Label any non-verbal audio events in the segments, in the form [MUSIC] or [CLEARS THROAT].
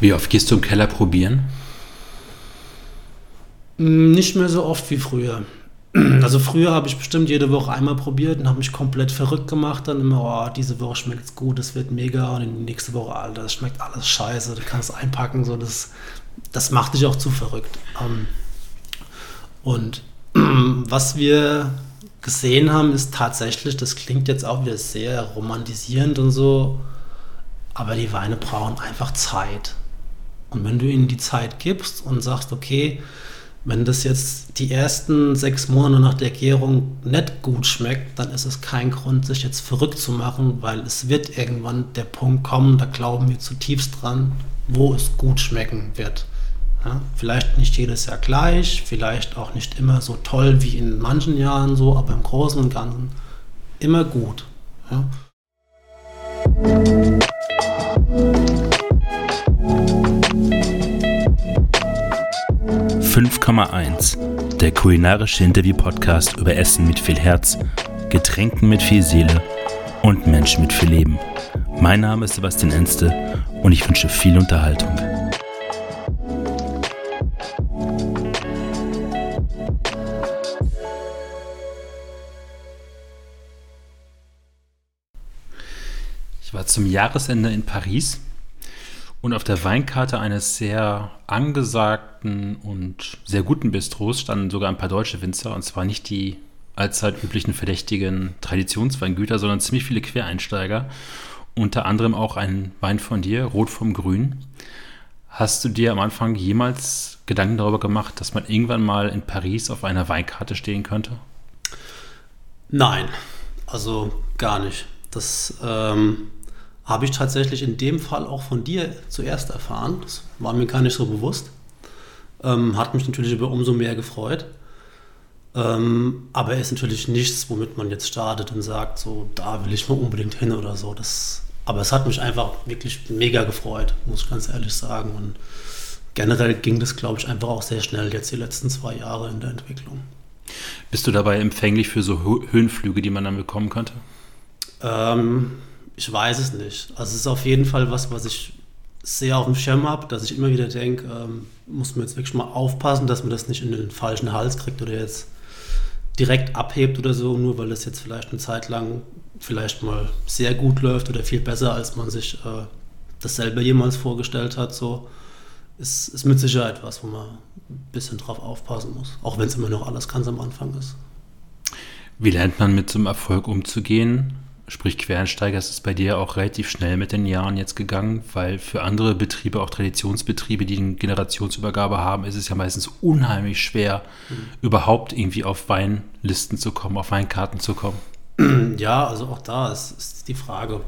Wie oft gehst du im Keller probieren? Mm, nicht mehr so oft wie früher. [CLEARS THROAT] Also früher habe ich bestimmt jede Woche einmal probiert und habe mich komplett verrückt gemacht. Dann immer, oh, diese Woche schmeckt es gut, das wird mega. Und die nächste Woche, Alter, das schmeckt alles scheiße, du kannst einpacken. So, das, das macht dich auch zu verrückt. Ähm, und [CLEARS THROAT] was wir gesehen haben, ist tatsächlich, das klingt jetzt auch wieder sehr romantisierend und so, aber die Weine brauchen einfach Zeit. Und wenn du ihnen die Zeit gibst und sagst, okay, wenn das jetzt die ersten sechs Monate nach der Gärung nicht gut schmeckt, dann ist es kein Grund, sich jetzt verrückt zu machen, weil es wird irgendwann der Punkt kommen, da glauben wir zutiefst dran, wo es gut schmecken wird. Ja, vielleicht nicht jedes Jahr gleich, vielleicht auch nicht immer so toll wie in manchen Jahren so, aber im Großen und Ganzen immer gut. Ja. 5,1, der kulinarische Interview-Podcast über Essen mit viel Herz, Getränken mit viel Seele und Menschen mit viel Leben. Mein Name ist Sebastian Enste und ich wünsche viel Unterhaltung. Ich war zum Jahresende in Paris und auf der Weinkarte eines sehr angesagten und sehr guten Bistros standen sogar ein paar deutsche Winzer, und zwar nicht die allzeit üblichen verdächtigen Traditionsweingüter, sondern ziemlich viele Quereinsteiger. Unter anderem auch ein Wein von dir, Rot vom Grün. Hast du dir am Anfang jemals Gedanken darüber gemacht, dass man irgendwann mal in Paris auf einer Weinkarte stehen könnte? Nein, also gar nicht. Das ähm, habe ich tatsächlich in dem Fall auch von dir zuerst erfahren. Das war mir gar nicht so bewusst. Ähm, hat mich natürlich über umso mehr gefreut. Ähm, aber ist natürlich nichts, womit man jetzt startet und sagt, so, da will ich mal unbedingt hin oder so. Das, aber es hat mich einfach wirklich mega gefreut, muss ich ganz ehrlich sagen. Und generell ging das, glaube ich, einfach auch sehr schnell jetzt die letzten zwei Jahre in der Entwicklung. Bist du dabei empfänglich für so Höhenflüge, die man dann bekommen könnte? Ähm, ich weiß es nicht. Also es ist auf jeden Fall was, was ich sehr auf dem Schirm habe, dass ich immer wieder denke, ähm, muss man jetzt wirklich mal aufpassen, dass man das nicht in den falschen Hals kriegt oder jetzt direkt abhebt oder so, nur weil das jetzt vielleicht eine Zeit lang vielleicht mal sehr gut läuft oder viel besser, als man sich äh, das selber jemals vorgestellt hat. So ist, ist mit Sicherheit was, wo man ein bisschen drauf aufpassen muss, auch wenn es immer noch alles ganz am Anfang ist. Wie lernt man mit so einem Erfolg umzugehen? Sprich Quereinsteiger, ist es bei dir auch relativ schnell mit den Jahren jetzt gegangen, weil für andere Betriebe, auch Traditionsbetriebe, die eine Generationsübergabe haben, ist es ja meistens unheimlich schwer, mhm. überhaupt irgendwie auf Weinlisten zu kommen, auf Weinkarten zu kommen. [CLEARS THROAT] Ja, also auch da ist, ist die Frage.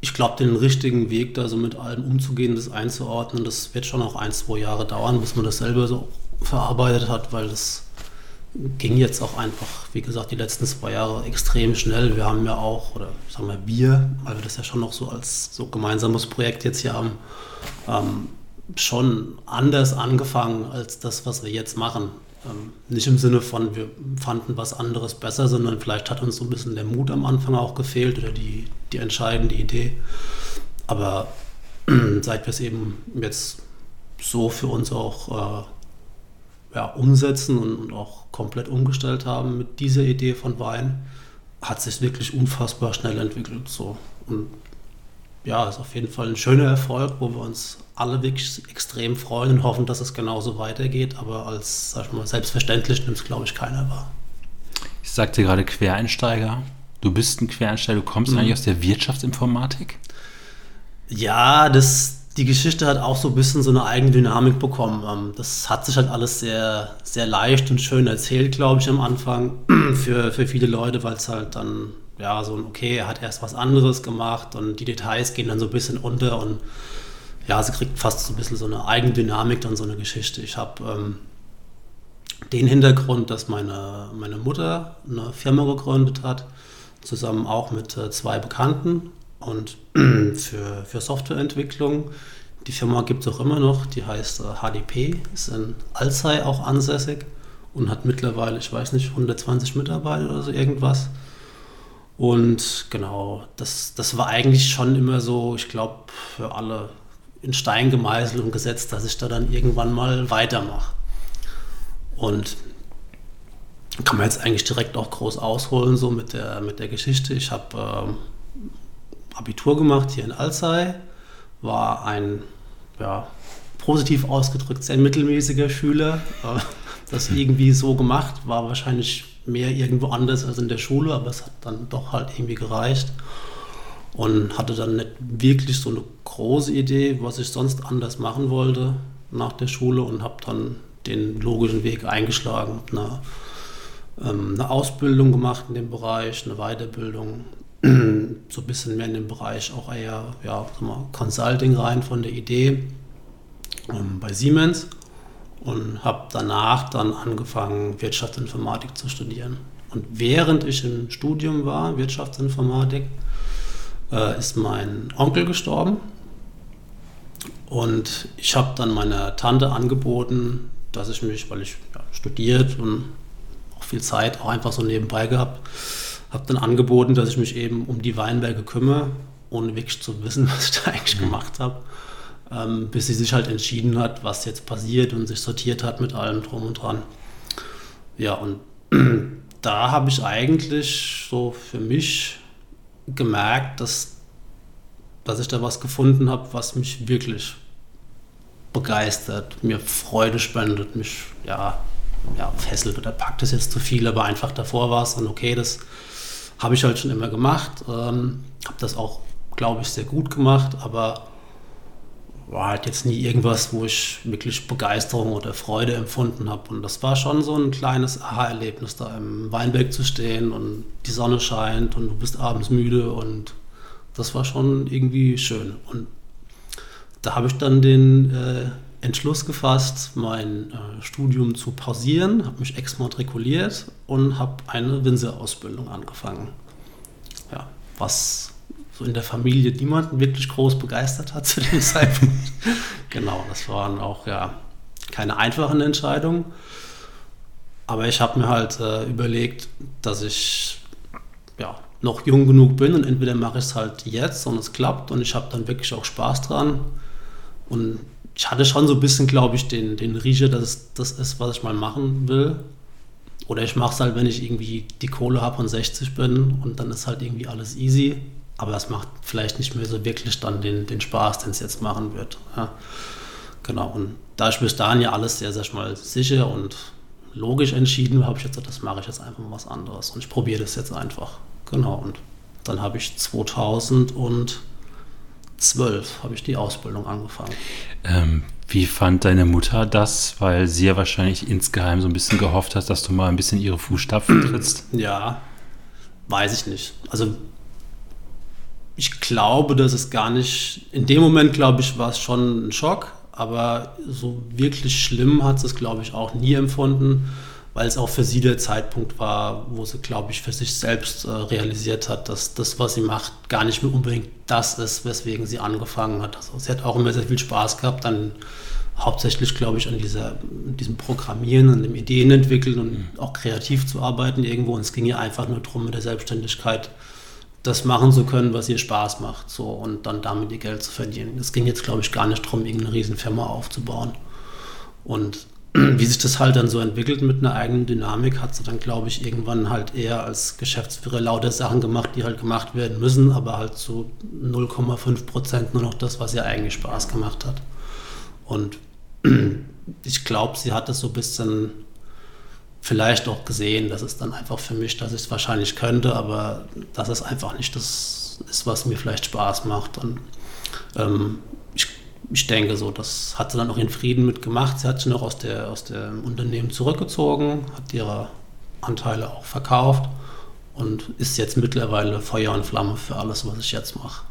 Ich glaube, den richtigen Weg, da so mit allem umzugehen, das einzuordnen, das wird schon auch ein, zwei Jahre dauern, bis man das selber so verarbeitet hat, weil das ging jetzt auch einfach, wie gesagt, die letzten zwei Jahre extrem schnell. Wir haben ja auch, oder sagen wir wir, weil wir das ja schon noch so als so gemeinsames Projekt jetzt hier haben, ähm, schon anders angefangen als das, was wir jetzt machen. Ähm, nicht im Sinne von, wir fanden was anderes besser, sondern vielleicht hat uns so ein bisschen der Mut am Anfang auch gefehlt oder die, die entscheidende Idee. Aber [CLEARS THROAT] seit wir es eben jetzt so für uns auch äh, ja, umsetzen und, auch komplett umgestellt haben mit dieser Idee von Wein, hat sich wirklich unfassbar schnell entwickelt. So. Und ja, ist auf jeden Fall ein schöner Erfolg, wo wir uns alle wirklich extrem freuen und hoffen, dass es genauso weitergeht. Aber als, sag ich mal, selbstverständlich nimmt es, glaube ich, keiner wahr. Ich sagte gerade Quereinsteiger. Du bist ein Quereinsteiger, du kommst mhm. eigentlich aus der Wirtschaftsinformatik? Ja, das, die Geschichte hat auch so ein bisschen so eine eigene Dynamik bekommen. Ähm, das hat sich halt alles sehr, sehr leicht und schön erzählt, glaube ich, am Anfang [CLEARS THROAT] für, für viele Leute, weil es halt dann, ja, so ein, okay, er hat erst was anderes gemacht und die Details gehen dann so ein bisschen unter und ja, sie kriegt fast so ein bisschen so eine eigene Dynamik dann so eine Geschichte. Ich habe ähm, den Hintergrund, dass meine, meine Mutter eine Firma gegründet hat, zusammen auch mit äh, zwei Bekannten und [CLEARS THROAT] für, für Softwareentwicklung. Die Firma gibt es auch immer noch, die heißt HDP, äh, ist in Alzey auch ansässig und hat mittlerweile, ich weiß nicht, 120 Mitarbeiter oder so irgendwas. Und genau, das, das war eigentlich schon immer so, ich glaube, für alle in Stein gemeißelt und gesetzt, dass ich da dann irgendwann mal weitermache. Und kann man jetzt eigentlich direkt auch groß ausholen, so mit der, mit der Geschichte. Ich habe äh, Abitur gemacht hier in Alzey, war ein, ja, positiv ausgedrückt, sehr mittelmäßiger Schüler. Äh, das irgendwie so gemacht, war wahrscheinlich mehr irgendwo anders als in der Schule, aber es hat dann doch halt irgendwie gereicht. Und hatte dann nicht wirklich so eine große Idee, was ich sonst anders machen wollte nach der Schule und habe dann den logischen Weg eingeschlagen, habe eine, ähm, eine Ausbildung gemacht in dem Bereich, eine Weiterbildung, so ein bisschen mehr in dem Bereich auch eher ja, mal, Consulting rein von der Idee ähm, bei Siemens und habe danach dann angefangen, Wirtschaftsinformatik zu studieren. Und während ich im Studium war, Wirtschaftsinformatik, äh, ist mein Onkel gestorben. Und ich habe dann meiner Tante angeboten, dass ich mich, weil ich ja, studiert und auch viel Zeit auch einfach so nebenbei gehabt, habe dann angeboten, dass ich mich eben um die Weinberge kümmere, ohne wirklich zu wissen, [LAUGHS] was ich da eigentlich mhm. gemacht habe ähm, bis sie sich halt entschieden hat, was jetzt passiert und sich sortiert hat mit allem drum und dran. Ja, und [CLEARS THROAT] da habe ich eigentlich so für mich gemerkt, dass, dass ich da was gefunden habe, was mich wirklich begeistert, mir Freude spendet, mich ja, ja fesselt oder packt es jetzt zu viel, aber einfach davor war es dann okay, das habe ich halt schon immer gemacht, ähm, habe das auch, glaube ich, sehr gut gemacht, aber war halt jetzt nie irgendwas, wo ich wirklich Begeisterung oder Freude empfunden habe. Und das war schon so ein kleines Aha-Erlebnis, da im Weinberg zu stehen und die Sonne scheint und du bist abends müde und das war schon irgendwie schön. Und da habe ich dann den äh, Entschluss gefasst, mein äh, Studium zu pausieren, habe mich exmatrikuliert und habe eine Winzerausbildung angefangen. Ja, was so in der Familie niemanden wirklich groß begeistert hat zu dem [LAUGHS] Zeitpunkt. genau, das waren auch ja keine einfachen Entscheidungen. Aber ich habe mir halt äh, überlegt, dass ich ja, noch jung genug bin und entweder mache ich es halt jetzt und es klappt und ich habe dann wirklich auch Spaß dran. Und ich hatte schon so ein bisschen, glaube ich, den, den Riecher, dass das ist, was ich mal machen will. Oder ich mache es halt, wenn ich irgendwie die Kohle habe und 60 bin und dann ist halt irgendwie alles easy aber es macht vielleicht nicht mehr so wirklich dann den, den Spaß, den es jetzt machen wird. Ja. Genau, und da ich bis dahin ja alles sehr, sehr mal sicher und logisch entschieden habe, ich jetzt gesagt, das mache ich jetzt einfach mal was anderes und ich probiere das jetzt einfach. Genau, und dann habe ich 2012 habe ich die Ausbildung angefangen. Ähm, wie fand deine Mutter das? Weil sie ja wahrscheinlich insgeheim so ein bisschen gehofft hat, dass du mal ein bisschen ihre Fußstapfen [CLEARS THROAT] trittst. Ja, weiß ich nicht. Also ich glaube, dass es gar nicht, in dem Moment, glaube ich, war es schon ein Schock, aber so wirklich schlimm hat es, glaube ich, auch nie empfunden, weil es auch für sie der Zeitpunkt war, wo sie, glaube ich, für sich selbst äh, realisiert hat, dass das, was sie macht, gar nicht mehr unbedingt das ist, weswegen sie angefangen hat. Also sie hat auch immer sehr viel Spaß gehabt, dann hauptsächlich, glaube ich, an dieser, diesem Programmieren, an dem Ideen entwickeln und mhm. auch kreativ zu arbeiten irgendwo. Und es ging ihr einfach nur darum, mit der Selbstständigkeit das machen zu können, was ihr Spaß macht, so und dann damit ihr Geld zu verdienen. Es ging jetzt, glaube ich, gar nicht darum, irgendeine Riesenfirma aufzubauen. Und [CLEARS THROAT] wie sich das halt dann so entwickelt mit einer eigenen Dynamik, hat sie dann, glaube ich, irgendwann halt eher als Geschäftsführer lauter Sachen gemacht, die halt gemacht werden müssen, aber halt so 0,5 Prozent nur noch das, was ihr eigentlich Spaß gemacht hat. Und [CLEARS THROAT] ich glaube, sie hat das so ein bisschen vielleicht auch gesehen, dass es dann einfach für mich, dass ich es wahrscheinlich könnte, aber dass es einfach nicht das ist, was mir vielleicht Spaß macht. Und ähm, ich, denke so, das hat sie dann auch in Frieden mitgemacht. Sie hat sich noch aus, der, aus dem Unternehmen zurückgezogen, hat ihre Anteile auch verkauft und ist jetzt mittlerweile Feuer und Flamme für alles, was ich jetzt mache.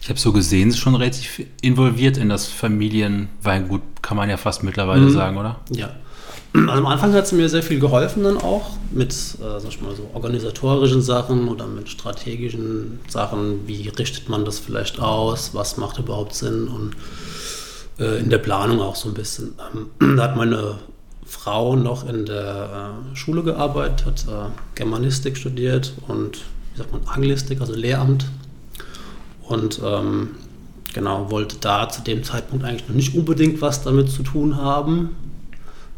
Ich habe so gesehen, sie ist schon relativ involviert in das Familienweingut, kann man ja fast mittlerweile mhm. sagen, oder? Ja, also am Anfang hat sie mir sehr viel geholfen dann auch mit, äh, sag ich mal, so organisatorischen Sachen oder mit strategischen Sachen. Wie richtet man das vielleicht aus? Was macht überhaupt Sinn? Und äh, in der Planung auch so ein bisschen. Ähm, [CLEARS THROAT] da hat meine Frau noch in der äh, Schule gearbeitet, hat äh, Germanistik studiert und, wie sagt man, Anglistik, also Lehramt. Und ähm, genau, wollte da zu dem Zeitpunkt eigentlich noch nicht unbedingt was damit zu tun haben,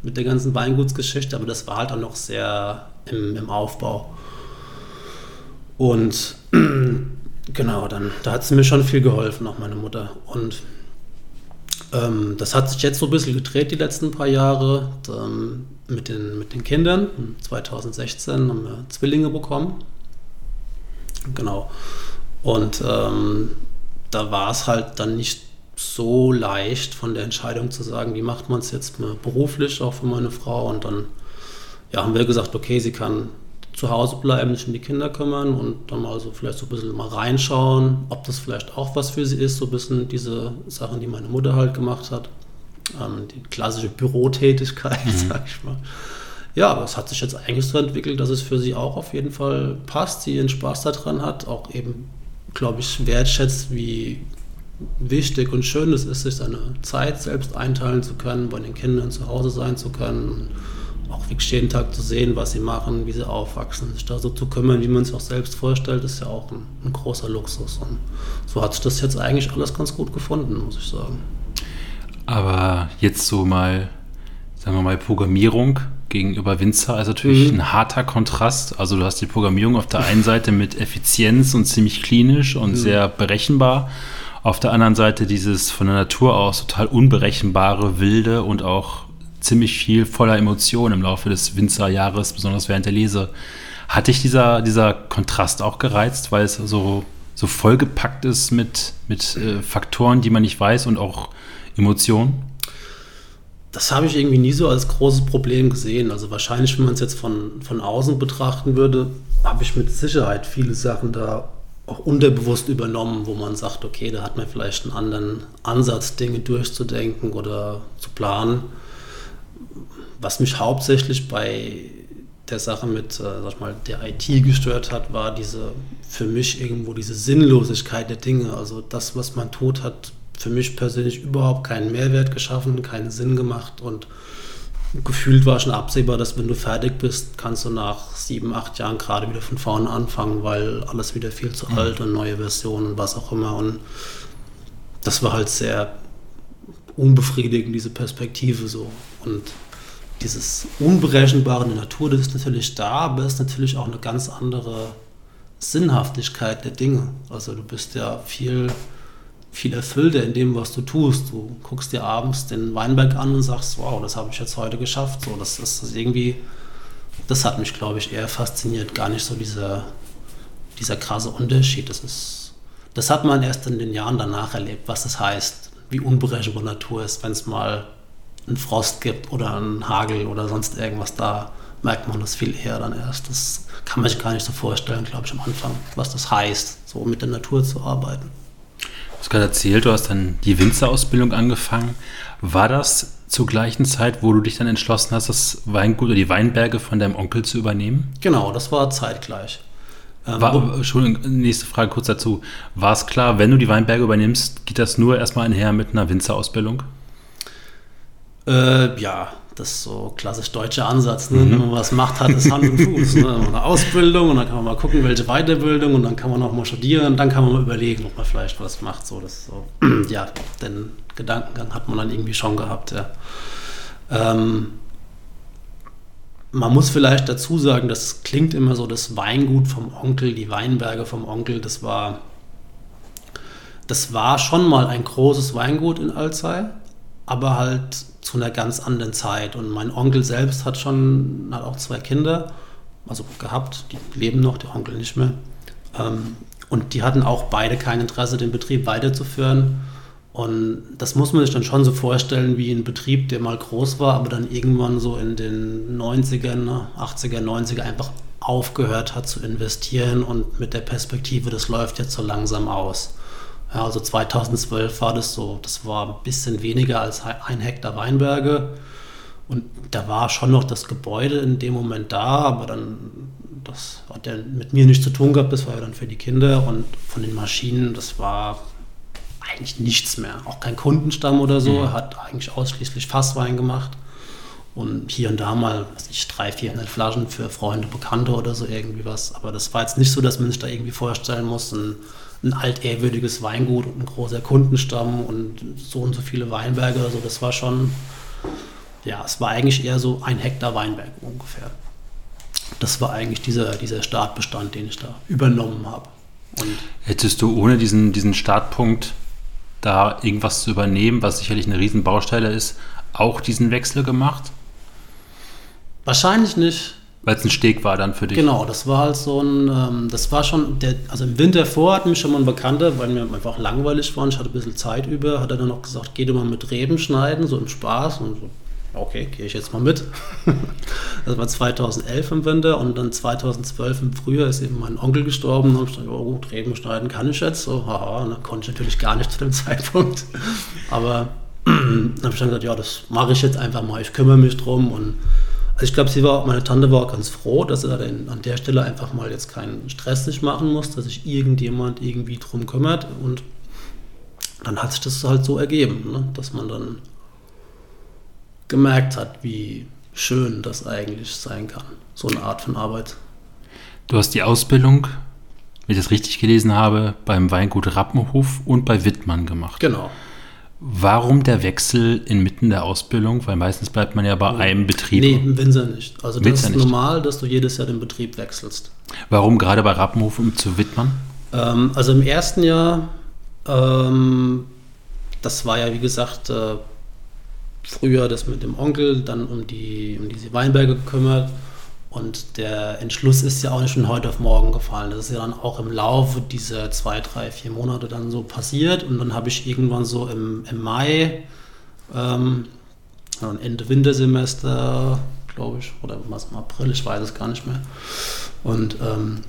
mit der ganzen Weingutsgeschichte, aber das war halt auch noch sehr im, im Aufbau. Und [CLEARS THROAT] genau, dann, da hat sie mir schon viel geholfen, auch meine Mutter. Und das hat sich jetzt so ein bisschen gedreht die letzten paar Jahre ähm, mit, den, mit den Kindern. 2016 haben wir Zwillinge bekommen. Genau. Und ähm, da war es halt dann nicht so leicht von der Entscheidung zu sagen, wie macht man es jetzt beruflich, auch für meine Frau. Und dann ja, haben wir gesagt, okay, sie kann zu Hause bleiben, sich um die Kinder kümmern und dann mal so vielleicht so ein bisschen mal reinschauen, ob das vielleicht auch was für sie ist, so ein bisschen diese Sachen, die meine Mutter halt gemacht hat. Ähm, die klassische Bürotätigkeit, [LAUGHS] mhm. sag ich mal. Ja, aber es hat sich jetzt eigentlich so entwickelt, dass es für sie auch auf jeden Fall passt, sie ihren Spaß daran hat, auch eben, glaube ich, wertschätzt, wie wichtig und schön es ist, sich seine Zeit selbst einteilen zu können, bei den Kindern zu Hause sein zu können auch wirklich jeden Tag zu sehen, was sie machen, wie sie aufwachsen, sich da so zu kümmern, wie man es auch selbst vorstellt, ist ja auch ein, ein, großer Luxus. Und so hat sich das jetzt eigentlich alles ganz gut gefunden, muss ich sagen. Aber jetzt so mal, sagen wir mal, Programmierung gegenüber Winzer ist natürlich mhm. ein harter Kontrast. Also du hast die Programmierung auf der einen Seite mit Effizienz und ziemlich klinisch und mhm. sehr berechenbar. Auf der anderen Seite dieses von der Natur aus total unberechenbare, wilde und auch ziemlich viel voller Emotionen im Laufe des Winzerjahres, besonders während der Lese. Hat dich dieser, dieser Kontrast auch gereizt, weil es so, so vollgepackt ist mit, mit äh, Faktoren, die man nicht weiß und auch Emotionen? Das habe ich irgendwie nie so als großes Problem gesehen. Also wahrscheinlich, wenn man es jetzt von, von außen betrachten würde, habe ich mit Sicherheit viele Sachen da auch unterbewusst übernommen, wo man sagt, okay, da hat man vielleicht einen anderen Ansatz, Dinge durchzudenken oder zu planen was mich hauptsächlich bei der Sache mit, äh, sag ich mal, der IT gestört hat, war diese, für mich irgendwo diese Sinnlosigkeit der Dinge. Also das, was man tut, hat für mich persönlich überhaupt keinen Mehrwert geschaffen, keinen Sinn gemacht und gefühlt war schon absehbar, dass wenn du fertig bist, kannst du nach sieben, acht Jahren gerade wieder von vorne anfangen, weil alles wieder viel zu mhm. alt und neue Versionen, was auch immer. Und das war halt sehr unbefriedigend, diese Perspektive so. Und dieses Unberechenbare in der Natur, das ist natürlich da, aber es ist natürlich auch eine ganz andere Sinnhaftigkeit der Dinge. Also du bist ja viel, viel erfüllter in dem, was du tust. Du guckst dir abends den Weinberg an und sagst, wow, das habe ich jetzt heute geschafft. So, das ist irgendwie, das hat mich, glaube ich, eher fasziniert. Gar nicht so dieser, dieser krasse Unterschied. Das ist, das hat man erst in den Jahren danach erlebt, was das heißt, wie unberechenbar Natur ist, wenn es mal einen Frost gibt oder einen Hagel oder sonst irgendwas, da merkt man das viel eher dann erst. Das kann man sich gar nicht so vorstellen, glaube ich, am Anfang, was das heißt, so mit der Natur zu arbeiten. Du hast gerade erzählt, du hast dann die Winzerausbildung angefangen. War das zur gleichen Zeit, wo du dich dann entschlossen hast, das Weingut oder die Weinberge von deinem Onkel zu übernehmen? Genau, das war zeitgleich. Ähm, war, Entschuldigung, nächste Frage kurz dazu. War es klar, wenn du die Weinberge übernimmst, geht das nur erstmal einher mit einer Winzerausbildung? Äh, ja, das ist so klassisch deutscher Ansatz. Ne? Mhm. Wenn man was macht, hat es Hand und Fuß. Ne? Eine Ausbildung und dann kann man mal gucken, welche Weiterbildung und dann kann man auch mal studieren und dann kann man mal überlegen, ob man vielleicht was macht. So, das so. [CLEARS THROAT] ja, den Gedankengang hat man dann irgendwie schon gehabt. Ja. Ähm, man muss vielleicht dazu sagen, das klingt immer so, das Weingut vom Onkel, die Weinberge vom Onkel, das war, das war schon mal ein großes Weingut in Alzey, aber halt zu einer ganz anderen Zeit. Und mein Onkel selbst hat schon, hat auch zwei Kinder, also gehabt, die leben noch, der Onkel nicht mehr. Ähm, und die hatten auch beide kein Interesse, den Betrieb weiterzuführen. Und das muss man sich dann schon so vorstellen wie ein Betrieb, der mal groß war, aber dann irgendwann so in den 90ern, 80er, 90er einfach aufgehört hat zu investieren und mit der Perspektive, das läuft jetzt so langsam aus. Ja, also 2012 war das so, das war ein bisschen weniger als ein Hektar Weinberge. Und da war schon noch das Gebäude in dem Moment da, aber dann, das hat ja mit mir nichts zu tun gehabt, das war ja dann für die Kinder. Und von den Maschinen, das war eigentlich nichts mehr. Auch kein Kundenstamm oder so, mhm. hat eigentlich ausschließlich Fasswein gemacht. Und hier und da mal, weiß ich, 300, 400 Flaschen für Freunde, Bekannte oder so irgendwie was. Aber das war jetzt nicht so, dass man sich da irgendwie vorstellen muss, ein ein altehrwürdiges Weingut und ein großer Kundenstamm und so und so viele Weinberge. Also das war schon, ja, es war eigentlich eher so ein Hektar Weinberg ungefähr. Das war eigentlich dieser, dieser Startbestand, den ich da übernommen habe. Und Hättest du ohne diesen, diesen Startpunkt da irgendwas zu übernehmen, was sicherlich eine Riesenbaustelle ist, auch diesen Wechsel gemacht? Wahrscheinlich nicht. Weil es ein Steg war dann für dich. Genau, das war halt so ein, ähm, das war schon, der, also im Winter vor hat mich schon mal ein Bekannter, weil mir einfach langweilig war und ich hatte ein bisschen Zeit über, hat er dann noch gesagt, geh du mal mit Reben schneiden, so im Spaß und so, okay, gehe ich jetzt mal mit. [LAUGHS] das war 2011 im Winter und dann 2012 im Frühjahr ist eben mein Onkel gestorben und ich dachte, oh gut, Reben schneiden kann ich jetzt, so, haha, und dann konnte ich natürlich gar nicht zu dem [LAUGHS] Zeitpunkt, aber [CLEARS THROAT] dann habe ich dann gesagt, ja, das mache ich jetzt einfach mal, ich kümmere mich drum und also ich glaube, sie war, meine Tante war auch ganz froh, dass sie dann an der Stelle einfach mal jetzt keinen Stress sich machen muss, dass sich irgendjemand irgendwie drum kümmert. Und dann hat sich das halt so ergeben, ne? dass man dann gemerkt hat, wie schön das eigentlich sein kann, so eine Art von Arbeit. Du hast die Ausbildung, wenn ich das richtig gelesen habe, beim Weingut Rappenhof und bei Wittmann gemacht. Genau. Warum der Wechsel inmitten der Ausbildung? Weil meistens bleibt man ja bei einem Betrieb. Nee, im Winzer nicht. Also das Winzer ist nicht. normal, dass du jedes Jahr den Betrieb wechselst. Warum gerade bei Rappenhof um zu Wittmann? Ähm, also im ersten Jahr, ähm, das war ja wie gesagt äh, früher das mit dem Onkel, dann um die um diese Weinberge gekümmert und der Entschluss ist ja auch nicht von heute auf morgen gefallen. Das ist ja dann auch im Laufe dieser zwei, drei, vier Monate dann so passiert. Und dann habe ich irgendwann so im, im Mai, ähm, Ende Wintersemester, glaube ich, oder was im April, ich weiß es gar nicht mehr. Und ähm,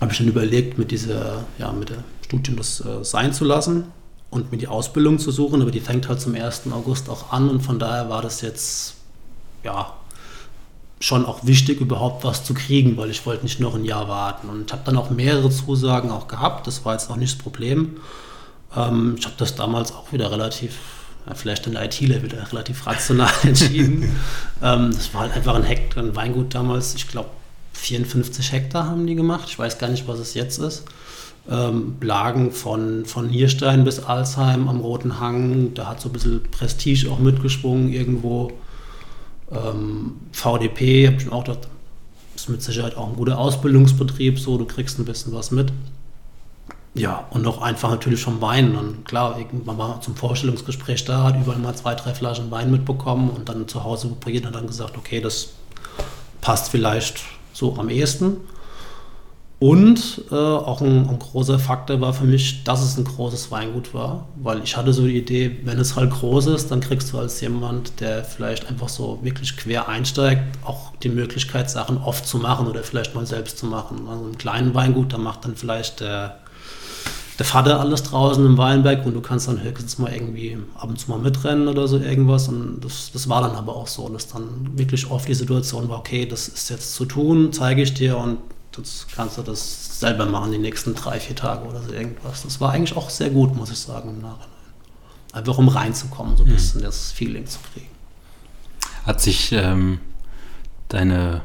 habe ich dann überlegt, mit dieser, ja, mit der Studium das äh, sein zu lassen und mir die Ausbildung zu suchen. Aber die fängt halt zum 1. August auch an und von daher war das jetzt, ja, schon auch wichtig, überhaupt was zu kriegen, weil ich wollte nicht noch ein Jahr warten. Und habe dann auch mehrere Zusagen auch gehabt. Das war jetzt auch nicht das Problem. Ähm, ich habe das damals auch wieder relativ, ja, vielleicht in der IT-Level relativ rational [LAUGHS] entschieden. ähm, das war halt einfach ein Hektar, ein Weingut damals. Ich glaube, 54 Hektar haben die gemacht. Ich weiß gar nicht, was es jetzt ist. Ähm, Lagen von, von Nierstein bis Alsheim am Roten Hang. Da hat so ein bisschen Prestige auch mitgeschwungen irgendwo. Ähm, VDP, habe ich auch gedacht, ist mit Sicherheit auch ein guter Ausbildungsbetrieb, so du kriegst ein bisschen was mit. Ja, und auch einfach natürlich vom Wein. Und klar, irgendwann mal zum Vorstellungsgespräch da, hat überall mal zwei, drei Flaschen Wein mitbekommen und dann zu Hause probiert und dann gesagt, okay, das passt vielleicht so am ehesten. Und äh, auch ein, ein, großer Faktor war für mich, dass es ein großes Weingut war, weil ich hatte so die Idee, wenn es halt groß ist, dann kriegst du als jemand, der vielleicht einfach so wirklich quer einsteigt, auch die Möglichkeit, Sachen oft zu machen oder vielleicht mal selbst zu machen. Also ein kleinen Weingut, da macht dann vielleicht der, der Vater alles draußen im Weinberg und du kannst dann höchstens mal irgendwie ab und zu mal mitrennen oder so irgendwas. Und das, das war dann aber auch so, dass dann wirklich oft die Situation war, okay, das ist jetzt zu tun, zeige ich dir und Jetzt kannst du das selber machen, die nächsten drei, vier Tage oder so irgendwas. Das war eigentlich auch sehr gut, muss ich sagen, im Nachhinein. Einfach um reinzukommen, so ein mhm. bisschen mhm. das Feeling zu kriegen. Hat sich ähm, deine,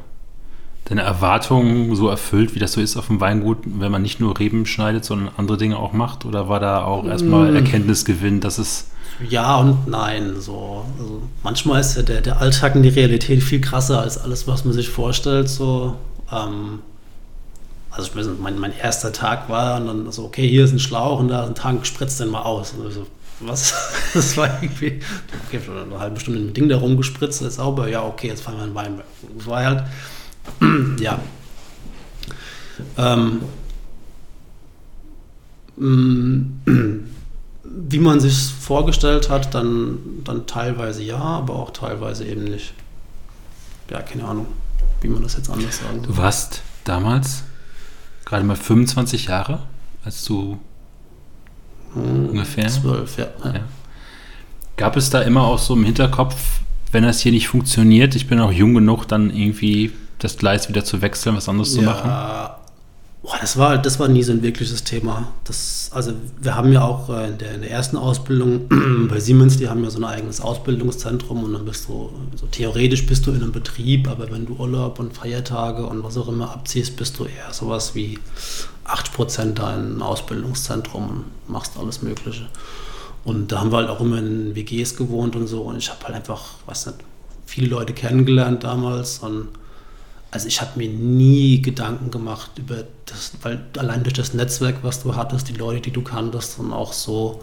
deine Erwartungen so erfüllt, wie das so ist auf dem Weingut, wenn man nicht nur Reben schneidet, sondern andere Dinge auch macht? Oder war da auch erstmal mm. Erkenntnisgewinn, dass es. Ja und nein. So. Also manchmal ist ja der, der Alltag und die Realität viel krasser als alles, was man sich vorstellt. So. Ähm, also ich weiß nicht, mein, mein erster Tag war und dann so, okay, hier ist ein Schlauch und da ist ein Tank, spritzt den mal aus. Und so, was? [LAUGHS] Das war irgendwie, okay, eine halbe Stunde mit dem Ding da rumgespritzt, ist sauber, ja, okay, jetzt fahren wir in Weinberg. Das war halt, [CLEARS THROAT] ja. Ähm, [CLEARS THROAT] wie man sich vorgestellt hat, dann, dann teilweise ja, aber auch teilweise eben nicht. Ja, keine Ahnung, wie man das jetzt anders sagen soll. Du warst damals gerade mal 25 Jahre, als du hm, ungefähr. Zwölf, ja. ja. Gab es da immer auch so im Hinterkopf, wenn das hier nicht funktioniert, ich bin auch jung genug, dann irgendwie das Gleis wieder zu wechseln, was anderes ja, zu machen? Boah, das war, das war nie so ein wirkliches Thema. Das, also wir haben ja auch äh, in der, in der ersten Ausbildung [CLEARS THROAT] bei Siemens, die haben ja so ein eigenes Ausbildungszentrum und dann bist du, so theoretisch bist du in einem Betrieb, aber wenn du Urlaub und Feiertage und was auch immer abziehst, bist du eher sowas wie 80 Prozent da im Ausbildungszentrum und machst alles Mögliche. Und da haben wir halt auch immer in WGs gewohnt und so und ich habe halt einfach, weiß nicht, viele Leute kennengelernt damals und also ich habe mir nie Gedanken gemacht über das, weil allein durch das Netzwerk, was du hattest, die Leute, die du kanntest und auch so,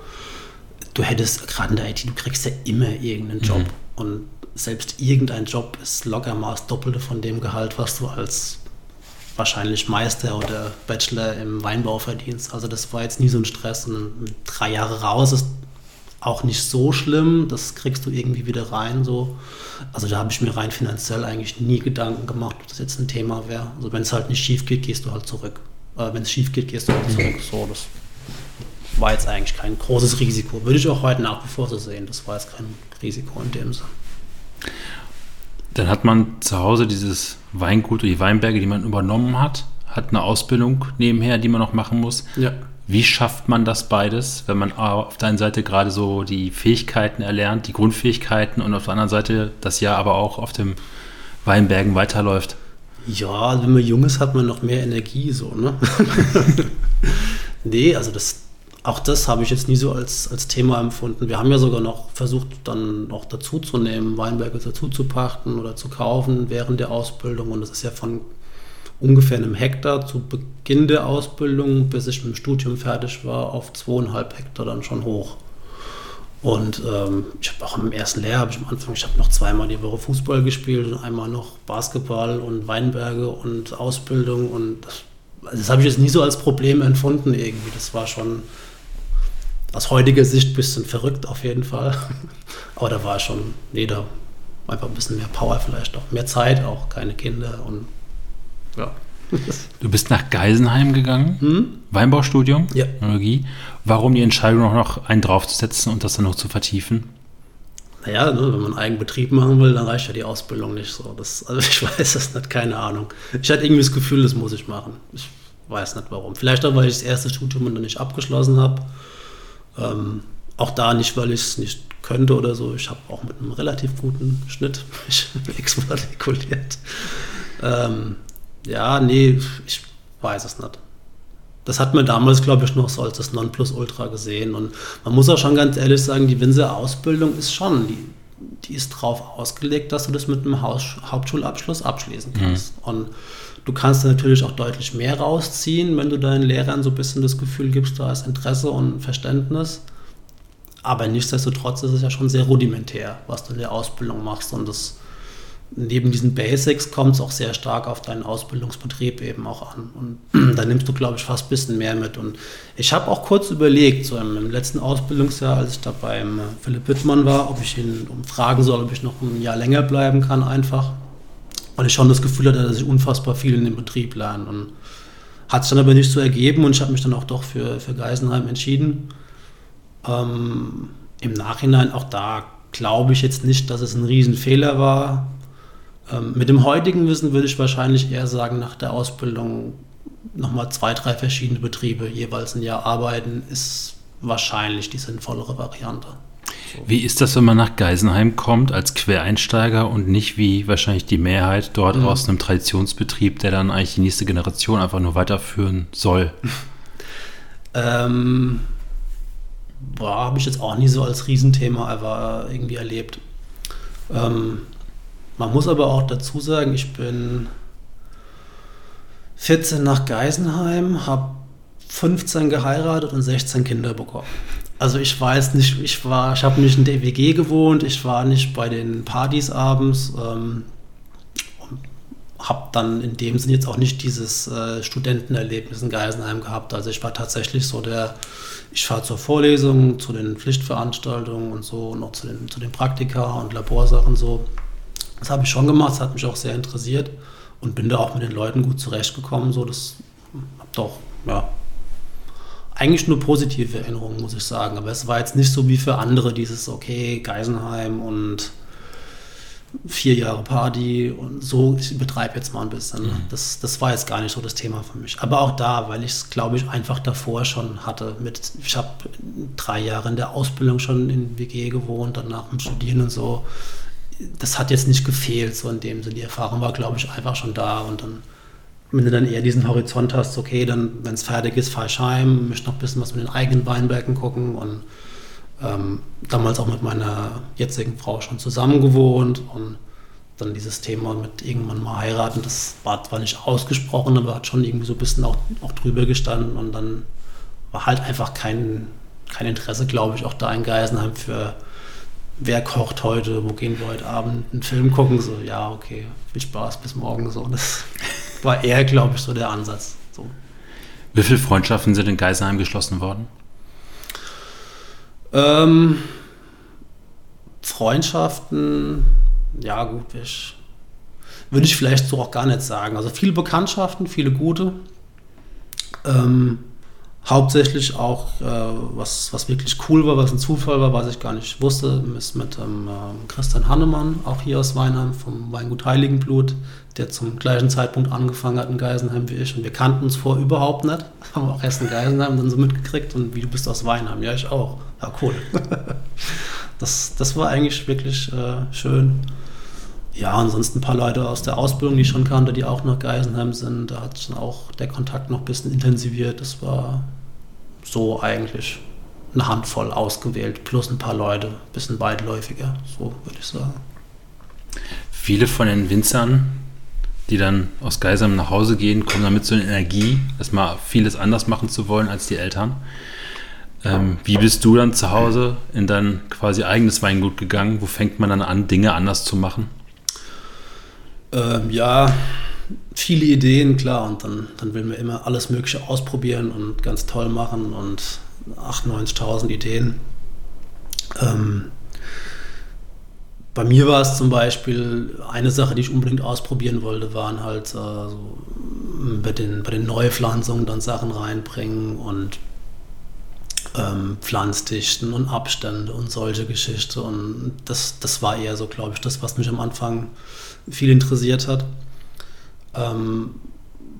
du hättest gerade in der IT, du kriegst ja immer irgendeinen Job mhm. und selbst irgendein Job ist locker mal das Doppelte von dem Gehalt, was du als wahrscheinlich Meister oder Bachelor im Weinbau verdienst. Also das war jetzt nie so ein Stress und drei Jahre raus ist auch nicht so schlimm, das kriegst du irgendwie wieder rein. So. Also da habe ich mir rein finanziell eigentlich nie Gedanken gemacht, ob das jetzt ein Thema wäre. Also wenn es halt nicht schief geht, gehst du halt zurück. Äh, wenn es schief geht, gehst du halt zurück. So, das war jetzt eigentlich kein großes Risiko. Würde ich auch heute nach wie vor so sehen. Das war jetzt kein Risiko in dem Sinne. Dann hat man zu Hause dieses Weingut oder die Weinberge, die man übernommen hat, hat eine Ausbildung nebenher, die man noch machen muss. Ja. Wie schafft man das beides, wenn man auf der einen Seite gerade so die Fähigkeiten erlernt, die Grundfähigkeiten und auf der anderen Seite das Jahr aber auch auf dem Weinbergen weiterläuft? Ja, also wenn man jung ist, hat man noch mehr Energie, so, ne? [LAUGHS] nee, also das, auch das habe ich jetzt nie so als, als Thema empfunden. Wir haben ja sogar noch versucht, dann noch dazuzunehmen, Weinberge dazu zu pachten oder zu kaufen während der Ausbildung. Und das ist ja von ungefähr einem Hektar zu Beginn der Ausbildung, bis ich mit dem Studium fertig war, auf zweieinhalb Hektar dann schon hoch. Und ähm, ich habe auch im ersten Lehrjahr, habe ich am Anfang, ich habe noch zweimal die Woche Fußball gespielt und einmal noch Basketball und Weinberge und Ausbildung. Und das, also das habe ich jetzt nie so als Problem empfunden irgendwie. Das war schon aus heutiger Sicht ein bisschen verrückt auf jeden Fall. [LAUGHS] Aber da war schon, nee, da einfach ein bisschen mehr Power vielleicht auch, mehr Zeit auch, keine Kinder und ja. [LAUGHS] Du bist nach Geisenheim gegangen, hm? Weinbaustudium, ja. Technologie. Warum die Entscheidung auch noch einen draufzusetzen und das dann noch zu vertiefen? Naja, ne, wenn man einen eigenen Betrieb machen will, dann reicht ja die Ausbildung nicht so. Das, also [LAUGHS] ich weiß das nicht, keine Ahnung. Ich hatte irgendwie das Gefühl, das muss ich machen. Ich weiß nicht warum. Vielleicht auch, weil ich das erste Studium noch nicht abgeschlossen habe. Ähm, auch da nicht, weil ich es nicht könnte oder so. Ich habe auch mit einem relativ guten Schnitt [LAUGHS] mich exmatrikuliert. Ähm, ja, nee, ich weiß es nicht. Das hat man damals, glaube ich, noch so als das Nonplusultra gesehen. Und man muss auch schon ganz ehrlich sagen, die Winzer-Ausbildung ist schon, die, die ist darauf ausgelegt, dass du das mit einem Haus Hauptschulabschluss abschließen mhm. kannst. Mhm. Und du kannst natürlich auch deutlich mehr rausziehen, wenn du deinen Lehrern so ein bisschen das Gefühl gibst, da ist Interesse und Verständnis. Aber nichtsdestotrotz ist es ja schon sehr rudimentär, was du in der Ausbildung machst. Und das neben diesen Basics kommt es auch sehr stark auf deinen Ausbildungsbetrieb eben auch an. Und [CLEARS THROAT] da nimmst du, glaube ich, fast ein bisschen mehr mit. Und ich habe auch kurz überlegt, so im, im, letzten Ausbildungsjahr, als ich da beim äh, Philipp Wittmann war, ob ich ihn fragen soll, ob ich noch ein Jahr länger bleiben kann, einfach. Weil ich schon das Gefühl hatte, dass ich unfassbar viel in dem Betrieb lerne. Und hat sich dann aber nicht so ergeben und ich habe mich dann auch doch für, für Geisenheim entschieden. Ähm, Im Nachhinein auch da glaube ich jetzt nicht, dass es ein Riesenfehler war, ähm, mit dem heutigen Wissen würde ich wahrscheinlich eher sagen, nach der Ausbildung nochmal zwei, drei verschiedene Betriebe jeweils ein Jahr arbeiten, ist wahrscheinlich die sinnvollere Variante. So. Wie ist das, wenn man nach Geisenheim kommt als Quereinsteiger und nicht wie wahrscheinlich die Mehrheit dort mhm. aus einem Traditionsbetrieb, der dann eigentlich die nächste Generation einfach nur weiterführen soll? [LAUGHS] ähm, habe ich jetzt auch nie so als Riesenthema aber irgendwie erlebt. Ähm, man muss aber auch dazu sagen, ich bin 14 nach Geisenheim, habe 15 geheiratet und 16 Kinder bekommen. Also ich weiß nicht, ich war, ich habe nicht in der WG gewohnt, ich war nicht bei den Partys abends, ähm, habe dann in dem Sinn jetzt auch nicht dieses äh, Studentenerlebnis in Geisenheim gehabt. Also ich war tatsächlich so der, ich fahre zur Vorlesung, zu den Pflichtveranstaltungen und so, und auch zu den, zu den Praktika und Laborsachen so. Das habe ich schon gemacht, das hat mich auch sehr interessiert und bin da auch mit den Leuten gut zurechtgekommen. So, das habe doch, ja, eigentlich nur positive Erinnerungen, muss ich sagen. Aber es war jetzt nicht so wie für andere dieses, okay, Geisenheim und vier Jahre Party und so, ich übertreibe jetzt mal ein bisschen. Mhm. Das, das war jetzt gar nicht so das Thema für mich. Aber auch da, weil ich es, glaube ich, einfach davor schon hatte. Mit, ich habe drei Jahre in der Ausbildung schon in WG gewohnt, danach im Studieren und so. Das hat jetzt nicht gefehlt, so in dem Sinne. Die Erfahrung war, glaube ich, einfach schon da. Und dann wenn du dann eher diesen Horizont hast, okay, dann, wenn es fertig ist, fahr ich heim, möchte noch ein bisschen was mit den eigenen Weinbergen gucken. Und ähm, damals auch mit meiner jetzigen Frau schon zusammen gewohnt. Und dann dieses Thema mit irgendwann mal heiraten, das war zwar nicht ausgesprochen, aber hat schon irgendwie so ein bisschen auch, auch drüber gestanden. Und dann war halt einfach kein, kein Interesse, glaube ich, auch da in Geisenheim für wer kocht heute, wo gehen wir heute Abend einen Film gucken, so ja, okay, viel Spaß, bis morgen so. Das [LAUGHS] war eher, glaube ich, so der Ansatz. So. Wie viele Freundschaften sind in Geisenheim geschlossen worden? Ähm, Freundschaften, ja gut, ich, würde ich vielleicht so auch gar nicht sagen. Also viele Bekanntschaften, viele gute. Ähm, hauptsächlich auch, äh, was, was wirklich cool war, was ein Zufall war, was ich gar nicht wusste, ist mit ähm, Christian Hannemann, auch hier aus Weinheim, vom Weingut Heiligenblut, der zum gleichen Zeitpunkt angefangen hat in Geisenheim wie ich. Und wir kannten uns vor überhaupt nicht, [LAUGHS] haben auch erst in Geisenheim dann so mitgekriegt und wie du bist aus Weinheim. Ja, ich auch. Ja, cool. [LAUGHS] das, das war eigentlich wirklich äh, schön. Ja, ansonsten ein paar Leute aus der Ausbildung, die ich schon kannte, die auch nach Geisenheim sind. Da hat sich dann auch der Kontakt noch ein bisschen intensiviert. Das war so eigentlich eine Handvoll ausgewählt, plus ein paar Leute, ein bisschen weitläufiger, so würde ich sagen. Viele von den Winzern, die dann aus Geisam nach Hause gehen, kommen damit so eine Energie, erstmal vieles anders machen zu wollen als die Eltern. Ähm, wie bist du dann zu Hause in dein quasi eigenes Weingut gegangen? Wo fängt man dann an, Dinge anders zu machen? Ähm, ja, viele Ideen, klar. Und dann, dann will man immer alles Mögliche ausprobieren und ganz toll machen und 98.000, 90.000 Ideen. Ähm, bei mir war es zum Beispiel eine Sache, die ich unbedingt ausprobieren wollte, waren halt äh, so bei, den, bei den Neupflanzungen dann Sachen reinbringen und ähm, Pflanzdichten und Abstände und solche Geschichten. Und das, das war eher so, glaube ich, das, was mich am Anfang viel interessiert hat. Ähm,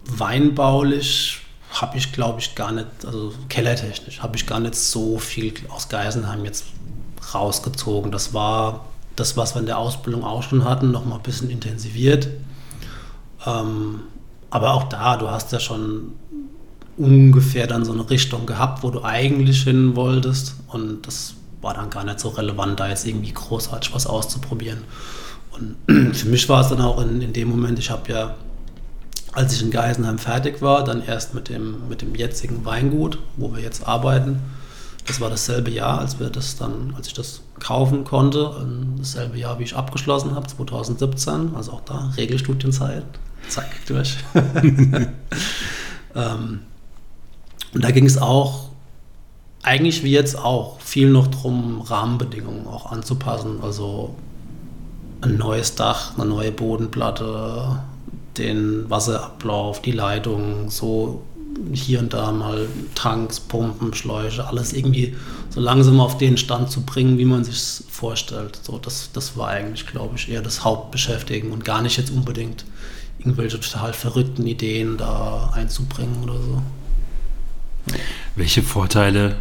weinbaulich habe ich, glaube ich, gar nicht, also kellertechnisch, habe ich gar nicht so viel aus Geisenheim jetzt rausgezogen. Das war das, was wir in der Ausbildung auch schon hatten, noch mal ein bisschen intensiviert. Ähm, aber auch da, du hast ja schon ungefähr dann so eine Richtung gehabt, wo du eigentlich hin wolltest. Und das war dann gar nicht so relevant, da jetzt irgendwie großartig was auszuprobieren. Und [CLEARS THROAT] für mich war es dann auch in, in dem Moment, ich habe ja, als ich in Geisenheim fertig war, dann erst mit dem, mit dem jetzigen Weingut, wo wir jetzt arbeiten. Das war dasselbe Jahr, als wir das dann, als ich das kaufen konnte, dasselbe Jahr, wie ich abgeschlossen habe, 2017, also auch da Regelstudienzeit, zack, durch. [LAUGHS] ähm, und da ging es auch, eigentlich wie jetzt auch, viel noch darum, Rahmenbedingungen auch anzupassen. Also ein neues Dach, eine neue Bodenplatte, den Wasserablauf, die Leitung, so hier und da mal Tanks, Pumpen, Schläuche, alles irgendwie so langsam auf den Stand zu bringen, wie man sich vorstellt. So, das, das war eigentlich, glaube ich, eher das Hauptbeschäftigen und gar nicht jetzt unbedingt irgendwelche total verrückten Ideen da einzubringen oder so. Welche Vorteile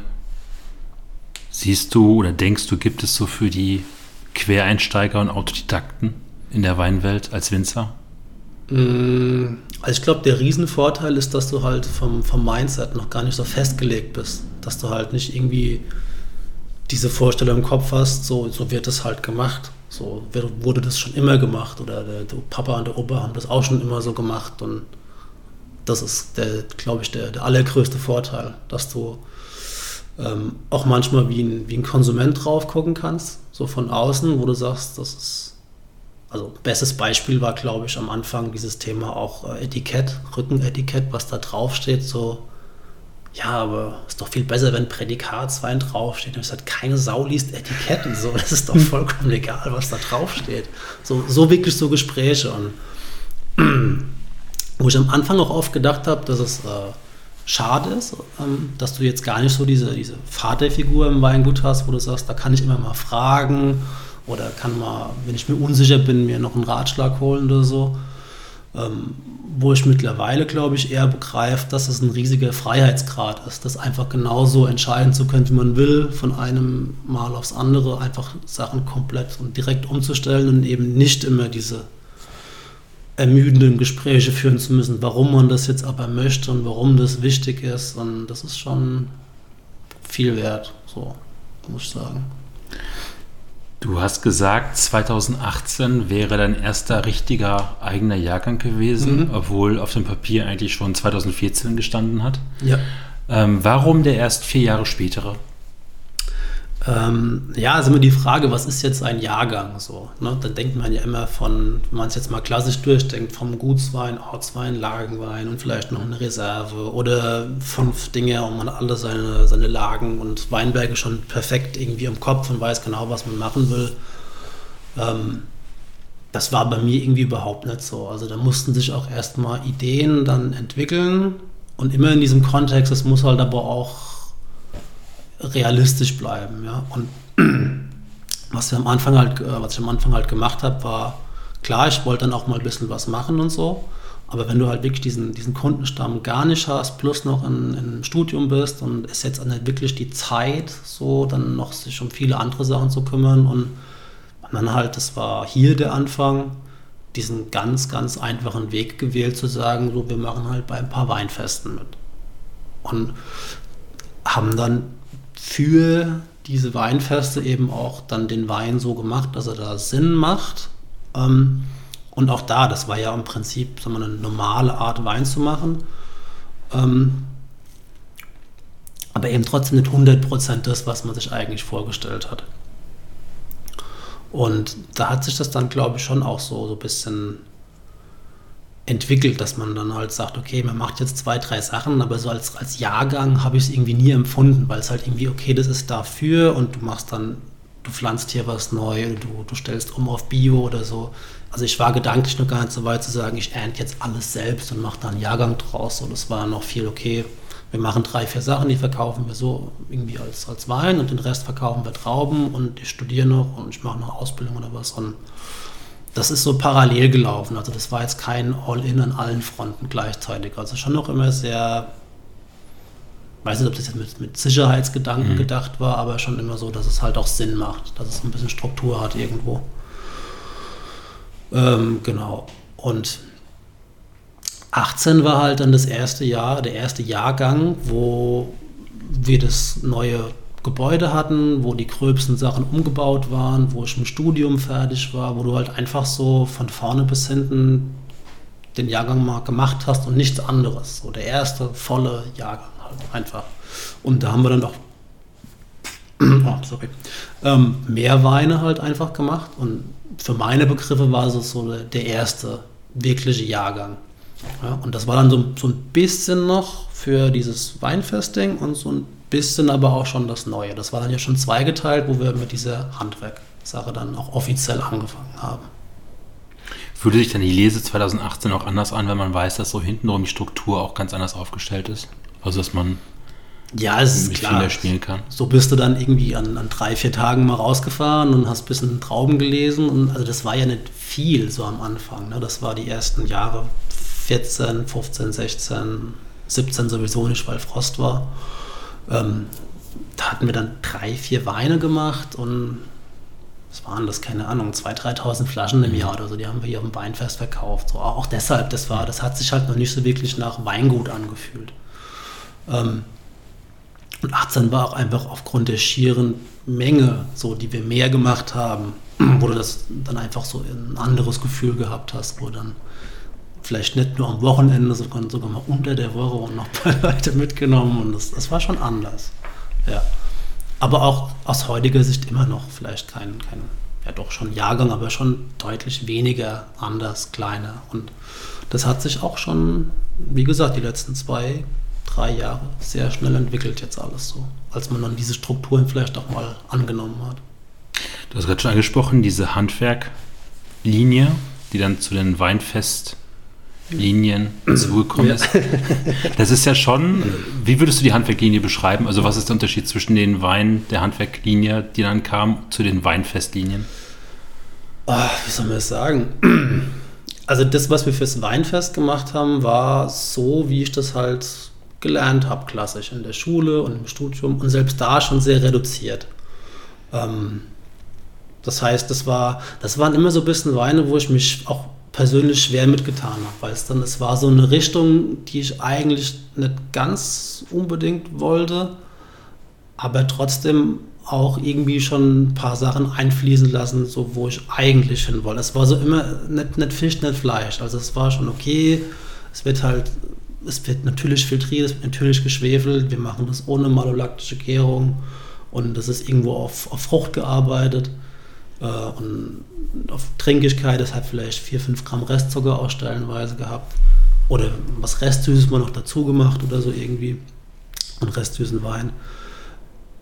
siehst du oder denkst du, gibt es so für die Quereinsteiger und Autodidakten in der Weinwelt als Winzer? Mm, also ich glaube, der Riesenvorteil ist, dass du halt vom, vom Mindset noch gar nicht so festgelegt bist. Dass du halt nicht irgendwie diese Vorstellung im Kopf hast, so, so wird das halt gemacht. So wurde das schon immer gemacht oder der, der Papa und der Opa haben das auch schon immer so gemacht und das ist, der, glaube ich, der, der allergrößte Vorteil, dass du ähm, auch manchmal wie ein, wie ein Konsument drauf gucken kannst, so von außen, wo du sagst, das ist, also bestes Beispiel war, glaube ich, am Anfang dieses Thema auch äh, Etikett, Rückenetikett, was da draufsteht, so, ja, aber ist doch viel besser, wenn Prädikatswein draufsteht. Und ich sage, keine Sau liest Etiketten, so, [LAUGHS] das ist doch vollkommen egal, was da draufsteht. So, so wirklich so Gespräche und [CLEARS THROAT] wo ich am Anfang auch oft gedacht habe, dass es äh, schade ist, ähm, dass du jetzt gar nicht so diese, diese Vaterfigur im Weingut hast, wo du sagst, da kann ich immer mal fragen oder kann mal, wenn ich mir unsicher bin, mir noch einen Ratschlag holen oder so. Ähm, wo ich mittlerweile, glaube ich, eher begreife, dass es ein riesiger Freiheitsgrad ist, das einfach genauso entscheiden zu können, wie man will, von einem Mal aufs andere einfach Sachen komplett und direkt umzustellen und eben nicht immer diese ermüdenden Gespräche führen zu müssen, warum man das jetzt aber möchte und warum das wichtig ist. Und das ist schon viel wert, so muss ich sagen. Du hast gesagt, 2018 wäre dein erster richtiger eigener Jahrgang gewesen, mhm. obwohl auf dem Papier eigentlich schon 2014 gestanden hat. Ja. Ähm, warum der erst vier Jahre spätere? Ähm, ja, ist immer die Frage, was ist jetzt ein Jahrgang so? Ne? Da denkt man ja immer von, wenn man es jetzt mal klassisch durchdenkt, vom Gutswein, Ortswein, Lagenwein und vielleicht noch eine Reserve oder fünf Dinge und man hat alle seine, seine Lagen und Weinberge schon perfekt irgendwie im Kopf und weiß genau, was man machen will. Ähm, das war bei mir irgendwie überhaupt nicht so. Also da mussten sich auch erstmal Ideen dann entwickeln und immer in diesem Kontext, es muss halt aber auch realistisch bleiben. Ja? Und [CLEARS THROAT] was, wir am Anfang halt, äh, was ich am Anfang halt gemacht habe, war klar, ich wollte dann auch mal ein bisschen was machen und so. Aber wenn du halt wirklich diesen, diesen Kundenstamm gar nicht hast, plus noch in, im Studium bist und es jetzt nicht wirklich die Zeit, so dann noch sich um viele andere Sachen zu kümmern und dann halt, das war hier der Anfang, diesen ganz, ganz einfachen Weg gewählt zu sagen, so wir machen halt bei ein paar Weinfesten mit. Und haben dann für diese Weinfeste eben auch dann den Wein so gemacht, dass er da Sinn macht. Ähm, und auch da, das war ja im Prinzip sagen wir, eine normale Art Wein zu machen. Ähm, aber eben trotzdem nicht 100% das, was man sich eigentlich vorgestellt hat. Und da hat sich das dann, glaube ich, schon auch so, so ein bisschen entwickelt, dass man dann halt sagt, okay, man macht jetzt zwei, drei Sachen, aber so als, als Jahrgang habe ich es irgendwie nie empfunden, weil es halt irgendwie, okay, das ist dafür und du machst dann, du pflanzt hier was neu, du, du stellst um auf Bio oder so. Also ich war gedanklich noch gar nicht so weit zu sagen, ich ernte jetzt alles selbst und mache da einen Jahrgang draus. Und es war noch viel, okay, wir machen drei, vier Sachen, die verkaufen wir so irgendwie als, als Wein und den Rest verkaufen wir Trauben und ich studiere noch und ich mache noch Ausbildung oder was. Und das ist so parallel gelaufen. Also das war jetzt kein All-In an allen Fronten gleichzeitig. Also schon noch immer sehr, weiß nicht, ob das jetzt mit, mit Sicherheitsgedanken mhm. gedacht war, aber schon immer so, dass es halt auch Sinn macht, dass es ein bisschen Struktur hat irgendwo. Ähm, genau. Und 18 war halt dann das erste Jahr, der erste Jahrgang, wo wir das neue Gebäude hatten, wo die gröbsten Sachen umgebaut waren, wo ich im Studium fertig war, wo du halt einfach so von vorne bis hinten den Jahrgang mal gemacht hast und nichts anderes. So der erste volle Jahrgang halt einfach. Und da haben wir dann doch oh, [CLEARS THROAT] sorry, ähm, mehr Weine halt einfach gemacht. Und für meine Begriffe war es so der erste wirkliche Jahrgang. Ja, und das war dann so, so ein bisschen noch für dieses Weinfesting und so ein bisschen aber auch schon das Neue. Das war dann ja schon zweigeteilt, wo wir mit dieser Handwerk-Sache dann auch offiziell angefangen haben. Fühlte sich dann die Lese 2018 auch anders an, wenn man weiß, dass so hintenrum die Struktur auch ganz anders aufgestellt ist? Also, dass man ja, es ist klar. viel spielen kann. So bist du dann irgendwie an, an, drei, vier Tagen mal rausgefahren und hast ein bisschen Trauben gelesen. Und also das war ja nicht viel so am Anfang. Ne? Das war die ersten Jahre 14, 15, 16, 17 sowieso nicht, weil Frost war. Ähm, da hatten wir dann drei, vier Weine gemacht und was waren das, keine Ahnung, 2.000, 3.000 Flaschen im mhm. Jahr oder so, die haben wir hier auf dem Weinfest verkauft. So, auch deshalb, das war, das hat sich halt noch nicht so wirklich nach Weingut angefühlt. Ähm, und 18 war auch einfach aufgrund der schieren Menge, so die wir mehr gemacht haben, [CLEARS THROAT] wo du das dann einfach so ein anderes Gefühl gehabt hast, wo dann vielleicht nicht nur am Wochenende, sondern sogar mal unter der Woche und noch ein paar [LAUGHS] Leute mitgenommen und das, das war schon anders. Ja. Aber auch aus heutiger Sicht immer noch vielleicht kein, kein, ja doch schon Jahrgang, aber schon deutlich weniger anders, kleiner. Und das hat sich auch schon, wie gesagt, die letzten zwei, drei Jahre sehr schnell entwickelt jetzt alles so, als man dann diese Strukturen vielleicht auch mal angenommen hat. Du hast gerade schon angesprochen, diese Handwerklinie, die dann zu den Weinfest Linien zugekommen ist. Das ist ja schon, wie würdest du die Handwerklinie beschreiben? Also was ist der Unterschied zwischen den Weinen der Handwerklinie, die dann kam, zu den Weinfestlinien? Oh, wie soll man das sagen? Also das, was wir fürs Weinfest gemacht haben, war so, wie ich das halt gelernt habe, klassisch in der Schule und im Studium und selbst da schon sehr reduziert. Ähm, das heißt, das, war, das waren immer so ein bisschen Weine, wo ich mich auch persönlich schwer mitgetan habe, weil es dann, es war so eine Richtung, die ich eigentlich nicht ganz unbedingt wollte, aber trotzdem auch irgendwie schon ein paar Sachen einfließen lassen, so wo ich eigentlich hin wollte. Es war so immer nicht, nicht Fisch, nicht Fleisch. Also es war schon okay, es wird halt, es wird natürlich filtriert, es wird natürlich geschwefelt, wir machen das ohne malolaktische Gärung und das ist irgendwo auf, auf Frucht gearbeitet und auf Trinkigkeit, das hat vielleicht 4, 5 Gramm Restzucker auch stellenweise gehabt oder was Restsüßes mal noch dazu gemacht oder so irgendwie und restsüßen Wein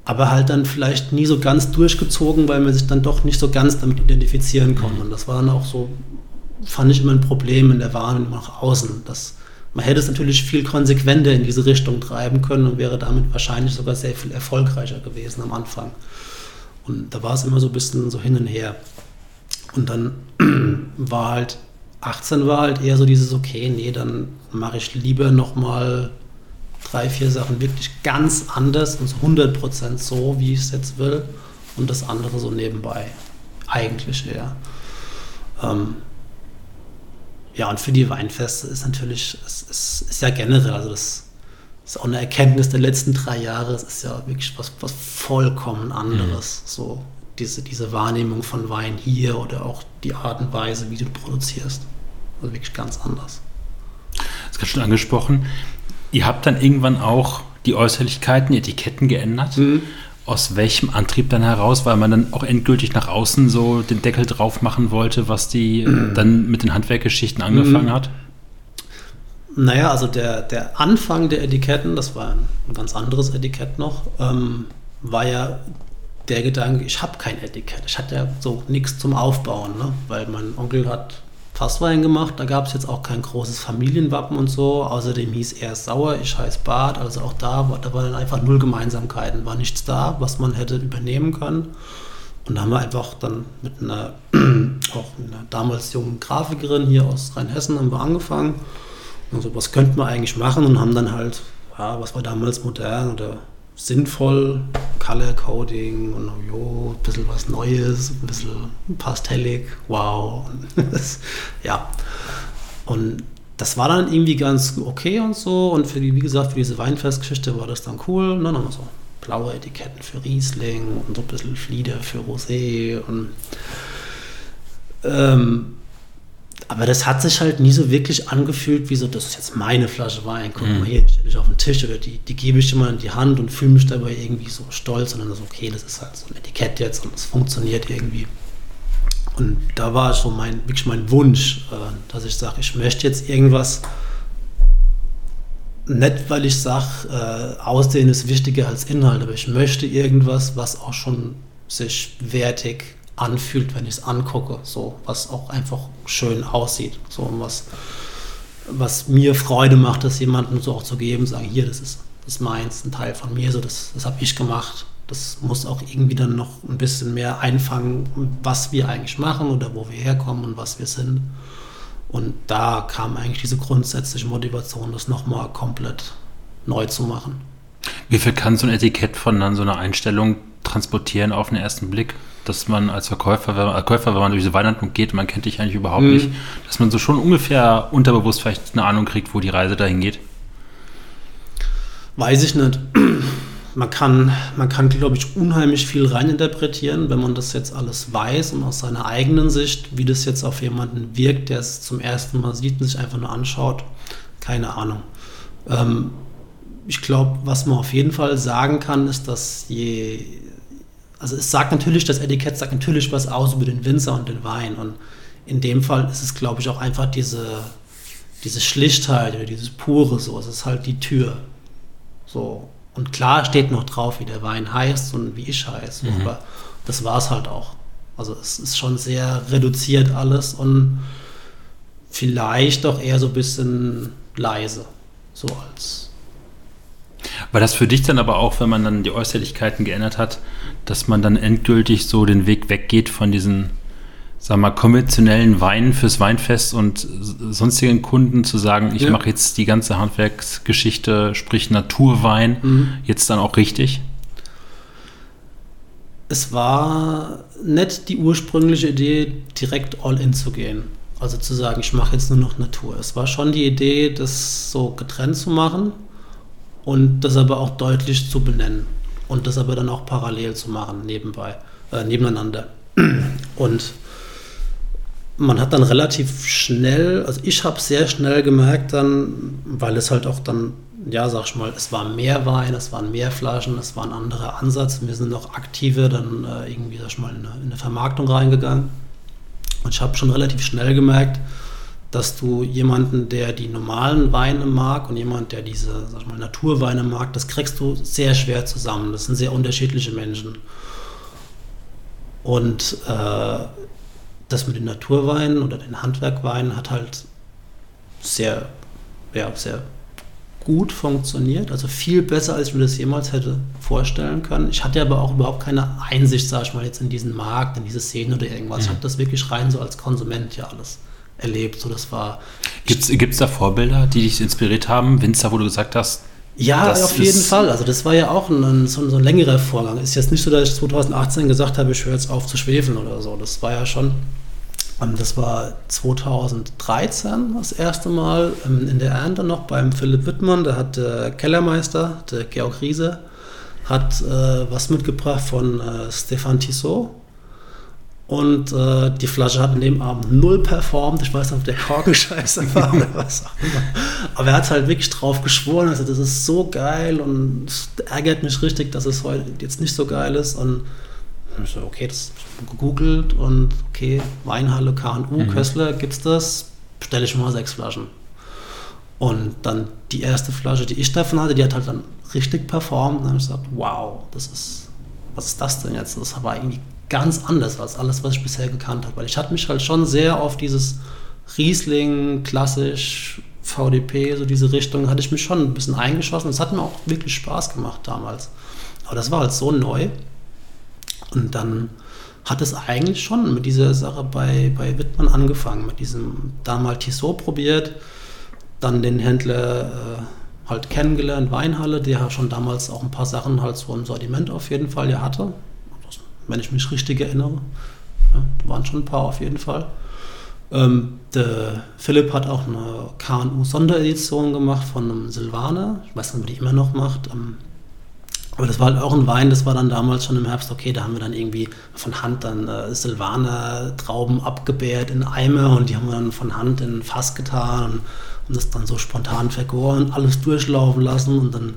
aber halt dann vielleicht nie so ganz durchgezogen, weil man sich dann doch nicht so ganz damit identifizieren konnte. Und das war dann auch so, fand ich immer ein Problem in der Wahrnehmung nach außen. Dass man hätte es natürlich viel konsequenter in diese Richtung treiben können und wäre damit wahrscheinlich sogar sehr viel erfolgreicher gewesen am Anfang. Und da war es immer so ein bisschen so hin und her. Und dann [CLEARS THROAT] war halt, 18 war halt eher so dieses, okay, nee, dann mache ich lieber nochmal drei, vier Sachen wirklich ganz anders und so 100% so, wie ich es jetzt will. Und das andere so nebenbei. Eigentlich eher. Ähm, ja, und für die Weinfeste ist natürlich, es ist, ist, ja generell, also das ist auch eine Erkenntnis der letzten drei Jahre, es ist ja wirklich was, was vollkommen anderes. Mhm. So diese, diese Wahrnehmung von Wein hier oder auch die Art und Weise, wie du produzierst. Also wirklich ganz anders. Das ist schon angesprochen. Ihr habt dann irgendwann auch die Äußerlichkeiten, die Etiketten geändert. Mhm. Aus welchem Antrieb dann heraus? Weil man dann auch endgültig nach außen so den Deckel drauf machen wollte, was die mhm. [CLEARS THROAT] dann mit den Handwerksgeschichten angefangen mhm. hat? Naja, also der, der Anfang der Etiketten, das war ein ganz anderes Etikett noch, ähm, war ja der Gedanke, ich habe kein Etikett. Ich hatte ja so nichts zum Aufbauen, ne? weil mein Onkel hat Fasswein gemacht. Da gab es jetzt auch kein großes Familienwappen und so. Außerdem hieß er Sauer, ich heiße Bart. Also auch da, da waren einfach null Gemeinsamkeiten. War nichts da, was man hätte übernehmen können. Und da haben wir einfach dann mit einer, [CLEARS THROAT] auch einer damals jungen Grafikerin hier aus Rheinhessen haben wir angefangen. Und so, was könnten wir eigentlich machen? Und haben dann halt, ja, was war damals modern oder sinnvoll, Color Coding und jo, ein bisschen was Neues, ein bisschen pastellig, wow. [LAUGHS] ja. Und das war dann irgendwie ganz okay und so. Und für die, wie gesagt, für diese Weinfestgeschichte war das dann cool. Dann haben wir so blaue Etiketten für Riesling und so ein bisschen Flieder für Rosé und ähm, aber das hat sich halt nie so wirklich angefühlt, wie so, das ist jetzt meine Flasche Wein, guck mhm. mal hier, stelle ich auf den Tisch oder die, die gebe ich immer in die Hand und fühle mich dabei irgendwie so stolz und dann so, okay, das ist halt so ein Etikett jetzt und es funktioniert irgendwie. Und da war so mein, wirklich mein Wunsch, äh, dass ich sage, ich möchte jetzt irgendwas, nicht weil ich sage, äh, Aussehen ist wichtiger als Inhalt, aber ich möchte irgendwas, was auch schon sich wertig anfühlt, wenn ich es angucke, so was auch einfach schön aussieht, so was was mir Freude macht, das jemandem so auch zu geben, sagen, hier, das ist, das ist meins, ein Teil von mir, so das, das habe ich gemacht. Das muss auch irgendwie dann noch ein bisschen mehr einfangen, was wir eigentlich machen oder wo wir herkommen und was wir sind. Und da kam eigentlich diese grundsätzliche Motivation, das nochmal komplett neu zu machen. Wie viel kann so ein Etikett von dann so einer Einstellung transportieren auf den ersten Blick? Dass man als Verkäufer, wenn, als Käufer, wenn man durch diese Weihnachtsmarkt geht, man kennt dich eigentlich überhaupt mhm. nicht, dass man so schon ungefähr unterbewusst vielleicht eine Ahnung kriegt, wo die Reise dahin geht? Weiß ich nicht. [CLEARS THROAT] Man kann, man kann, glaube ich, unheimlich viel reininterpretieren, wenn man das jetzt alles weiß und aus seiner eigenen Sicht, wie das jetzt auf jemanden wirkt, der es zum ersten Mal sieht und sich einfach nur anschaut. Keine Ahnung. Ähm, ich glaube, was man auf jeden Fall sagen kann, ist, dass je also es sagt natürlich, das Etikett sagt natürlich was aus über den Winzer und den Wein. Und in dem Fall ist es, glaube ich, auch einfach diese, diese Schlichtheit oder dieses Pure so. Es ist halt die Tür. So. Und klar steht noch drauf, wie der Wein heißt und wie ich heiße. Mhm. Aber das war es halt auch. Also es ist schon sehr reduziert alles und vielleicht auch eher so ein bisschen leise. So als war das für dich dann aber auch, wenn man dann die Äußerlichkeiten geändert hat, dass man dann endgültig so den Weg weggeht von diesen sag mal, konventionellen Wein fürs Weinfest und sonstigen Kunden zu sagen, ich ja. mache jetzt die ganze Handwerksgeschichte, sprich Naturwein, mhm. jetzt dann auch richtig? Es war nicht die ursprüngliche Idee, direkt all in zu gehen. Also zu sagen, ich mache jetzt nur noch Natur. Es war schon die Idee, das so getrennt zu machen und das aber auch deutlich zu benennen und das aber dann auch parallel zu machen, nebenbei, äh, nebeneinander. [CLEARS THROAT] Und man hat dann relativ schnell, also ich habe sehr schnell gemerkt dann, weil es halt auch dann, ja, sag ich mal, es war mehr Wein, es waren mehr Flaschen, es war ein anderer Ansatz. Wir sind noch aktiver dann äh, irgendwie, sag ich mal, in eine, in eine Vermarktung reingegangen. Und ich habe schon relativ schnell gemerkt, dass du jemanden, der die normalen Weine mag und jemand, der diese, sag ich mal, Naturweine mag, das kriegst du sehr schwer zusammen. Das sind sehr unterschiedliche Menschen. Und äh, das mit den Naturweinen oder den Handwerkweinen hat halt sehr, ja, sehr gut funktioniert, also viel besser, als ich mir das jemals hätte vorstellen können. Ich hatte aber auch überhaupt keine Einsicht, sag ich mal, jetzt in diesen Markt, in diese Szene oder irgendwas. Mhm. Ich habe das wirklich rein so als Konsument ja alles erlebt. So, das war. Gibt es da Vorbilder, die dich inspiriert haben? Winzer, wo du gesagt hast, ja, auf jeden Fall. Also das war ja auch ein, so, ein, so, ein, längerer Vorgang. Ist jetzt nicht so, dass ich 2018 gesagt habe, ich höre jetzt auf zu schwefeln oder so. Das war ja schon ähm, das war 2013 das erste Mal ähm, in der Ernte noch beim Philipp Wittmann. Da hat der Kellermeister, der Georg Riese, hat äh, was mitgebracht von äh, Stefan Tissot. Und äh, die Flasche hat in dem Abend null performt. Ich weiß nicht, ob der Korken [LAUGHS] scheiße war oder was auch immer. Aber er hat halt wirklich drauf geschworen. Also, das ist so geil und es ärgert mich richtig, dass es heute jetzt nicht so geil ist. Und ich so, okay, das gegoogelt und okay, Weinhalle, KNU, mhm. Kössler, gibt's das? Bestelle ich mal sechs Flaschen. Und dann die erste Flasche, die ich davon hatte, die hat halt dann richtig performt. Und dann habe ich gesagt, wow, das ist, was ist das denn jetzt? Das war irgendwie ganz anders als alles, was ich bisher gekannt habe. Weil ich hatte mich halt schon sehr auf dieses Riesling, klassisch, VDP, so diese Richtung, hatte ich mich schon ein bisschen eingeschossen. Das hat mir auch wirklich Spaß gemacht damals. Aber das war halt so neu. Und dann hat es eigentlich schon mit dieser Sache bei, bei Wittmann angefangen, mit diesem damals Tissot probiert, dann den Händler äh, halt kennengelernt, Weinhalle, der schon damals auch ein paar Sachen halt so im Sortiment auf jeden Fall ja hatte. Wenn ich mich richtig erinnere, ja, waren schon ein paar auf jeden Fall. Ähm, der Philipp hat auch eine KNU-Sonderedition gemacht von einem Silvaner. Ich weiß nicht, ob die immer noch macht. Ähm, aber das war halt auch ein Wein, das war dann damals schon im Herbst, okay, da haben wir dann irgendwie von Hand dann äh, Silvaner Trauben abgebärt in Eimer und die haben wir dann von Hand in ein Fass getan und, und das dann so spontan vergoren, alles durchlaufen lassen und dann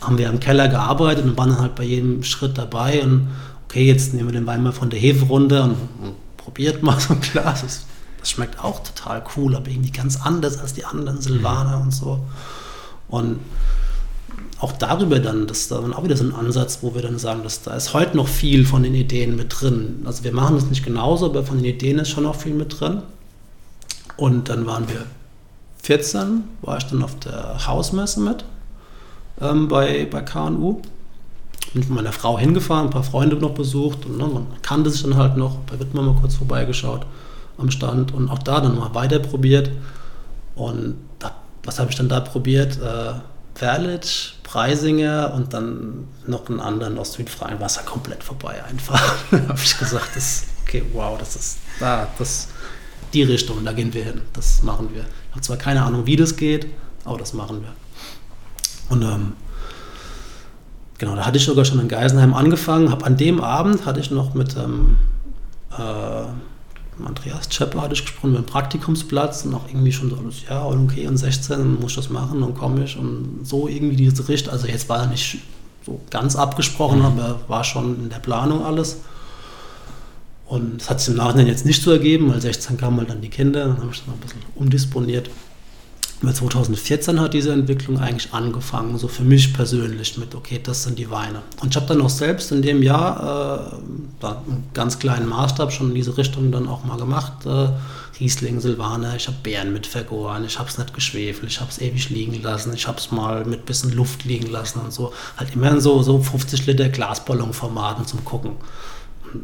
haben wir im Keller gearbeitet und waren dann halt bei jedem Schritt dabei und okay, jetzt nehmen wir den Wein mal von der Hefe runter und, und probiert mal so ein Glas. Das, das, schmeckt auch total cool, aber irgendwie ganz anders als die anderen Silvaner mhm. und so. Und auch darüber dann, das ist dann auch wieder so ein Ansatz, wo wir dann sagen, dass da ist heute noch viel von den Ideen mit drin. Also wir machen das nicht genauso, aber von den Ideen ist schon noch viel mit drin. Und dann waren wir 14, war ich dann auf der Hausmesse mit ähm, bei, bei KNU. Bin mit meiner Frau hingefahren, ein paar Freunde noch besucht und ne, man kannte sich dann halt noch, bei Wittmann mal kurz vorbeigeschaut am Stand und auch da dann mal weiter probiert. Und da, was habe ich dann da probiert? Äh, Verlic, Preisinger und dann noch einen anderen aus Südfreien war es ja komplett vorbei einfach. [LAUGHS] habe ich gesagt, das, okay, wow, das ist da, das, die Richtung, da gehen wir hin, das machen wir. Ich habe zwar keine Ahnung, wie das geht, aber das machen wir. Und ähm, genau, da hatte ich sogar schon in Geisenheim angefangen, habe an dem Abend hatte ich noch mit ähm, äh, Andreas Tschepper hatte ich gesprochen mit dem Praktikumsplatz und auch irgendwie schon so ja, okay, und 16 muss ich das machen und komme ich und so irgendwie diese Richtung. Also jetzt war er nicht so ganz abgesprochen, mhm. aber war schon in der Planung alles. Und es hat sich im Nachhinein jetzt nicht so ergeben, weil 16 kamen halt dann die Kinder, dann habe ich das noch ein bisschen umdisponiert. 2014 hat diese Entwicklung eigentlich angefangen, so für mich persönlich mit, okay, das sind die Weine. Und ich habe dann auch selbst in dem Jahr äh, einen ganz kleinen Maßstab schon in diese Richtung dann auch mal gemacht. Äh, Riesling, Silvaner, ich habe Beeren mit vergoren, ich habe es nicht geschwefelt, ich habe es ewig liegen lassen, ich habe es mal mit bisschen Luft liegen lassen und so. Halt immer in so, so 50 Liter Glasballonformaten zum Gucken.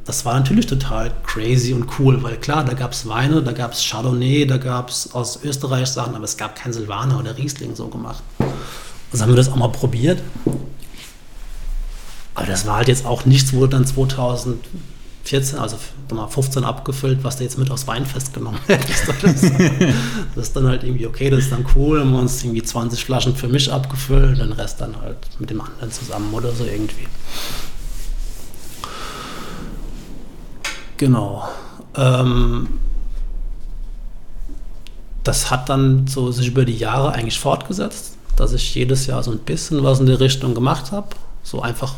Das war natürlich total crazy und cool, weil klar, da gab es Weine, da gab es Chardonnay, da gab es aus Österreich Sachen, aber es gab kein Silvaner oder Riesling so gemacht. Also haben wir das auch mal probiert. Aber das war halt jetzt auch nichts, wo dann 2014, also 15 abgefüllt, was du jetzt mit aufs Weinfest genommen hättest. Das, ist dann halt irgendwie okay, das ist dann cool. Haben wir uns irgendwie 20 Flaschen für mich abgefüllt, den Rest dann halt mit dem anderen zusammen oder so irgendwie. Genau. Ähm, das hat dann so sich über die Jahre eigentlich fortgesetzt, dass ich jedes Jahr so ein bisschen was in die Richtung gemacht habe. So einfach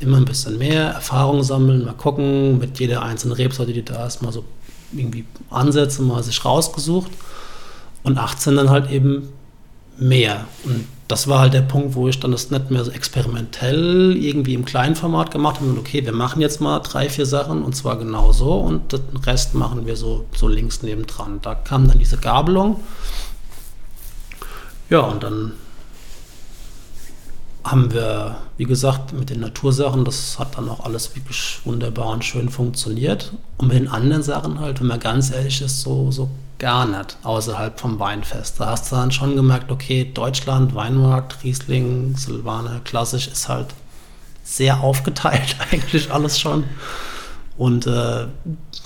immer ein bisschen mehr Erfahrung sammeln, mal gucken, mit jeder einzelnen Rebsorte, die da ist, mal so irgendwie Ansätze mal sich rausgesucht. Und 18 dann halt eben mehr. Und das war halt der Punkt, wo ich dann das nicht mehr so experimentell irgendwie im kleinen Format gemacht habe. Und okay, wir machen jetzt mal drei, vier Sachen und zwar genau so und den Rest machen wir so, so links nebendran. Da kam dann diese Gabelung. Ja, und dann haben wir, wie gesagt, mit den Natursachen, das hat dann auch alles wirklich wunderbar und schön funktioniert. Und mit den anderen Sachen halt, wenn man ganz ehrlich ist, so, so gar nicht außerhalb vom Weinfest. Da hast du dann schon gemerkt, okay, Deutschland, Weinmarkt, Riesling, Silvaner, klassisch ist halt sehr aufgeteilt [LAUGHS] eigentlich alles schon. Und äh,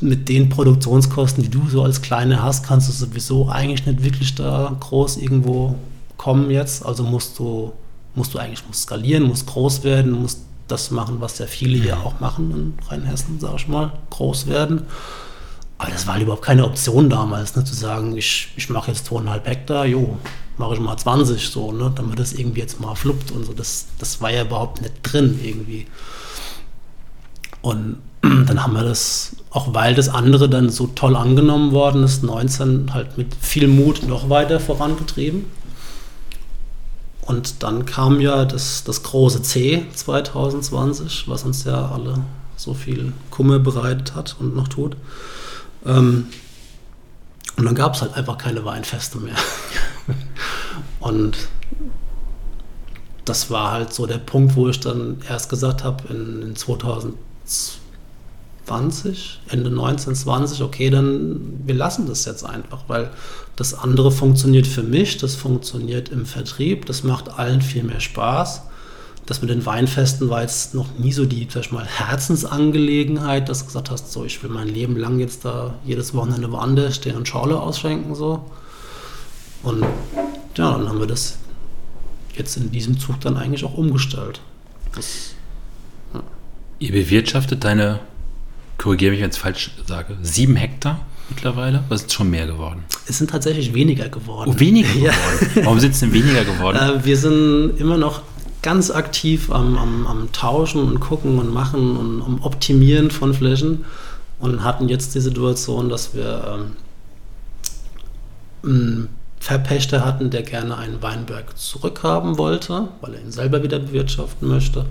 mit den Produktionskosten, die du so als Kleine hast, kannst du sowieso eigentlich nicht wirklich da groß irgendwo kommen jetzt. Also musst du musst du eigentlich musst skalieren, musst groß werden, musst das machen, was ja viele hier auch machen in Rheinhessen, sag ich mal, groß werden. Aber das war halt überhaupt keine Option damals, ne, zu sagen, ich, ich mache jetzt zweieinhalb Hektar, jo, mache ich mal 20 so, ne, damit das irgendwie jetzt mal fluppt und so. Das, das war ja überhaupt nicht drin irgendwie. Und [CLEARS THROAT] dann haben wir das, auch weil das andere dann so toll angenommen worden ist, 19 halt mit viel Mut noch weiter vorangetrieben. Und dann kam ja das, das große C 2020, was uns ja alle so viel Kummer bereitet hat und noch tut. Ähm, und dann gab es halt einfach keine Weinfeste mehr. [LAUGHS] und das war halt so der Punkt, wo ich dann erst gesagt habe, in, in 2020, Ende 1920, okay, dann wir lassen das jetzt einfach, weil das andere funktioniert für mich, das funktioniert im Vertrieb, das macht allen viel mehr Spaß. Das mit den Weinfesten war jetzt noch nie so die, sag ich mal, Herzensangelegenheit, dass du gesagt hast, so, ich will mein Leben lang jetzt da jedes Wochenende woanders stehen und Schorle ausschenken, so. Und ja, dann haben wir das jetzt in diesem Zug dann eigentlich auch umgestellt. Das, ja. Ihr bewirtschaftet deine, korrigiere mich, wenn ich es falsch sage, sieben Hektar? mittlerweile? Was ist schon mehr geworden? Es sind tatsächlich weniger geworden. Oh, weniger [LAUGHS] geworden? Ja. Warum sind es denn weniger geworden? Äh, wir sind immer noch ganz aktiv am, am, am, Tauschen und Gucken und Machen und am Optimieren von Flächen und hatten jetzt die Situation, dass wir ähm, einen Verpächter hatten, der gerne einen Weinberg zurückhaben wollte, weil er ihn selber wieder bewirtschaften möchte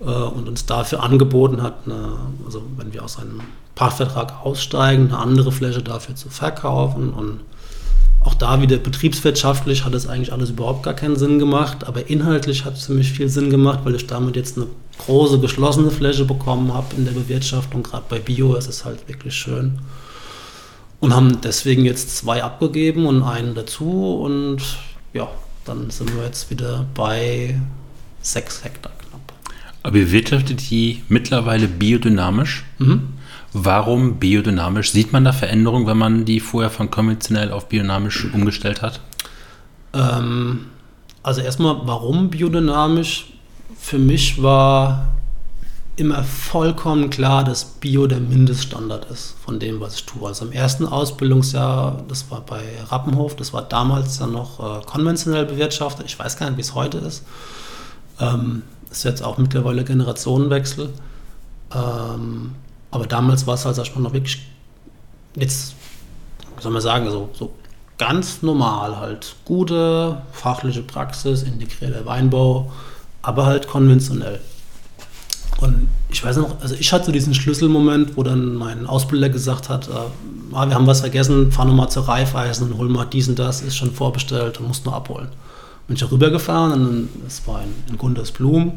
äh, und uns dafür angeboten hat, eine, also wenn wir aus einem Pachtvertrag aussteigen, eine andere Fläche dafür zu verkaufen. Und auch da wieder betriebswirtschaftlich hat es eigentlich alles überhaupt gar keinen Sinn gemacht, aber inhaltlich hat es ziemlich viel Sinn gemacht, weil ich damit jetzt eine große geschlossene Fläche bekommen habe in der Bewirtschaftung. Gerade bei Bio ist es halt wirklich schön. Und haben deswegen jetzt zwei abgegeben und einen dazu. Und ja, dann sind wir jetzt wieder bei sechs Hektar knapp. Aber ihr wirtschaftet die mittlerweile biodynamisch? Mhm. Warum biodynamisch? Sieht man da Veränderungen, wenn man die vorher von konventionell auf biodynamisch umgestellt hat? Ähm, also erstmal, warum biodynamisch? Für mich war immer vollkommen klar, dass Bio der Mindeststandard ist von dem, was ich tue. Also im ersten Ausbildungsjahr, das war bei Rappenhof, das war damals ja noch äh, konventionell bewirtschaftet. Ich weiß gar nicht, wie es heute ist. Ähm, ist jetzt auch mittlerweile Generationenwechsel. Ähm, aber damals war es halt, sag mal, noch wirklich, jetzt, wie soll man sagen, so, so ganz normal halt. Gute fachliche Praxis, integrierter Weinbau, aber halt konventionell. Und ich weiß noch, also ich hatte so diesen Schlüsselmoment, wo dann mein Ausbilder gesagt hat, äh, ah, wir haben was vergessen, fahr nochmal zur Reifeisen und hol mal dies und das, ist schon vorbestellt und musst nur abholen. Bin ich rübergefahren und es war in, in Gundersblum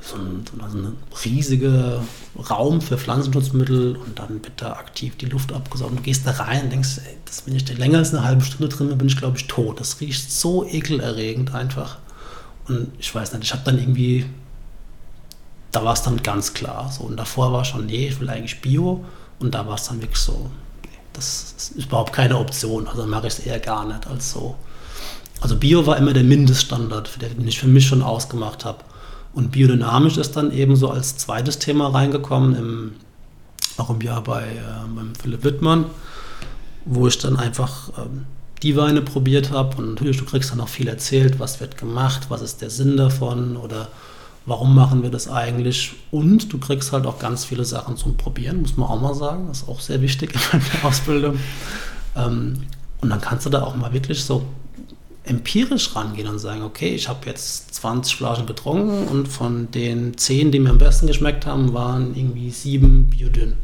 so ein, so ein riesiger Raum für Pflanzenschutzmittel und dann wird da aktiv die Luft abgesaugt. Du gehst da rein und denkst, ey, das, wenn ich da länger als eine halbe Stunde drin bin, bin ich glaube ich tot. Das riecht so ekelerregend einfach. Und ich weiß nicht, ich habe dann irgendwie, da war es dann ganz klar. So. Und davor war schon, nee, ich will eigentlich Bio. Und da war es dann wirklich so, nee, das ist überhaupt keine Option. Also mache ich es eher gar nicht als so. Also Bio war immer der Mindeststandard, den ich für mich schon ausgemacht habe. Und biodynamisch ist dann eben so als zweites Thema reingekommen, im, auch im Jahr bei äh, beim Philipp Wittmann, wo ich dann einfach ähm, die Weine probiert habe. Und natürlich, du kriegst dann auch viel erzählt, was wird gemacht, was ist der Sinn davon oder warum machen wir das eigentlich. Und du kriegst halt auch ganz viele Sachen zum Probieren, muss man auch mal sagen. Das ist auch sehr wichtig in der Ausbildung. Ähm, und dann kannst du da auch mal wirklich so empirisch rangehen und sagen, okay, ich habe jetzt 20 Flaschen getrunken und von den 10, die mir am besten geschmeckt haben, waren irgendwie sieben biodünn.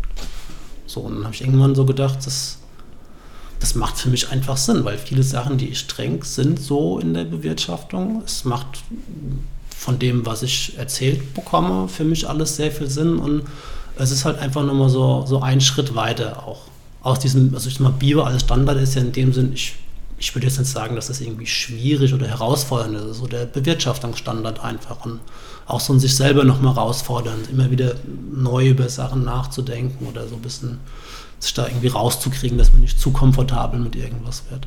So, und dann habe ich irgendwann so gedacht, das, das macht für mich einfach Sinn, weil viele Sachen, die ich trinke, sind so in der Bewirtschaftung. Es macht von dem, was ich erzählt bekomme, für mich alles sehr viel Sinn und es ist halt einfach nochmal so, so ein Schritt weiter auch. Aus diesem, also ich sag mal, Bio als Standard ist ja in dem Sinn, ich ich würde jetzt nicht sagen, dass das irgendwie schwierig oder herausfordernd ist. So der Bewirtschaftungsstandard einfach und auch so ein sich selber nochmal herausfordern, immer wieder neu über Sachen nachzudenken oder so ein bisschen sich da irgendwie rauszukriegen, dass man nicht zu komfortabel mit irgendwas wird.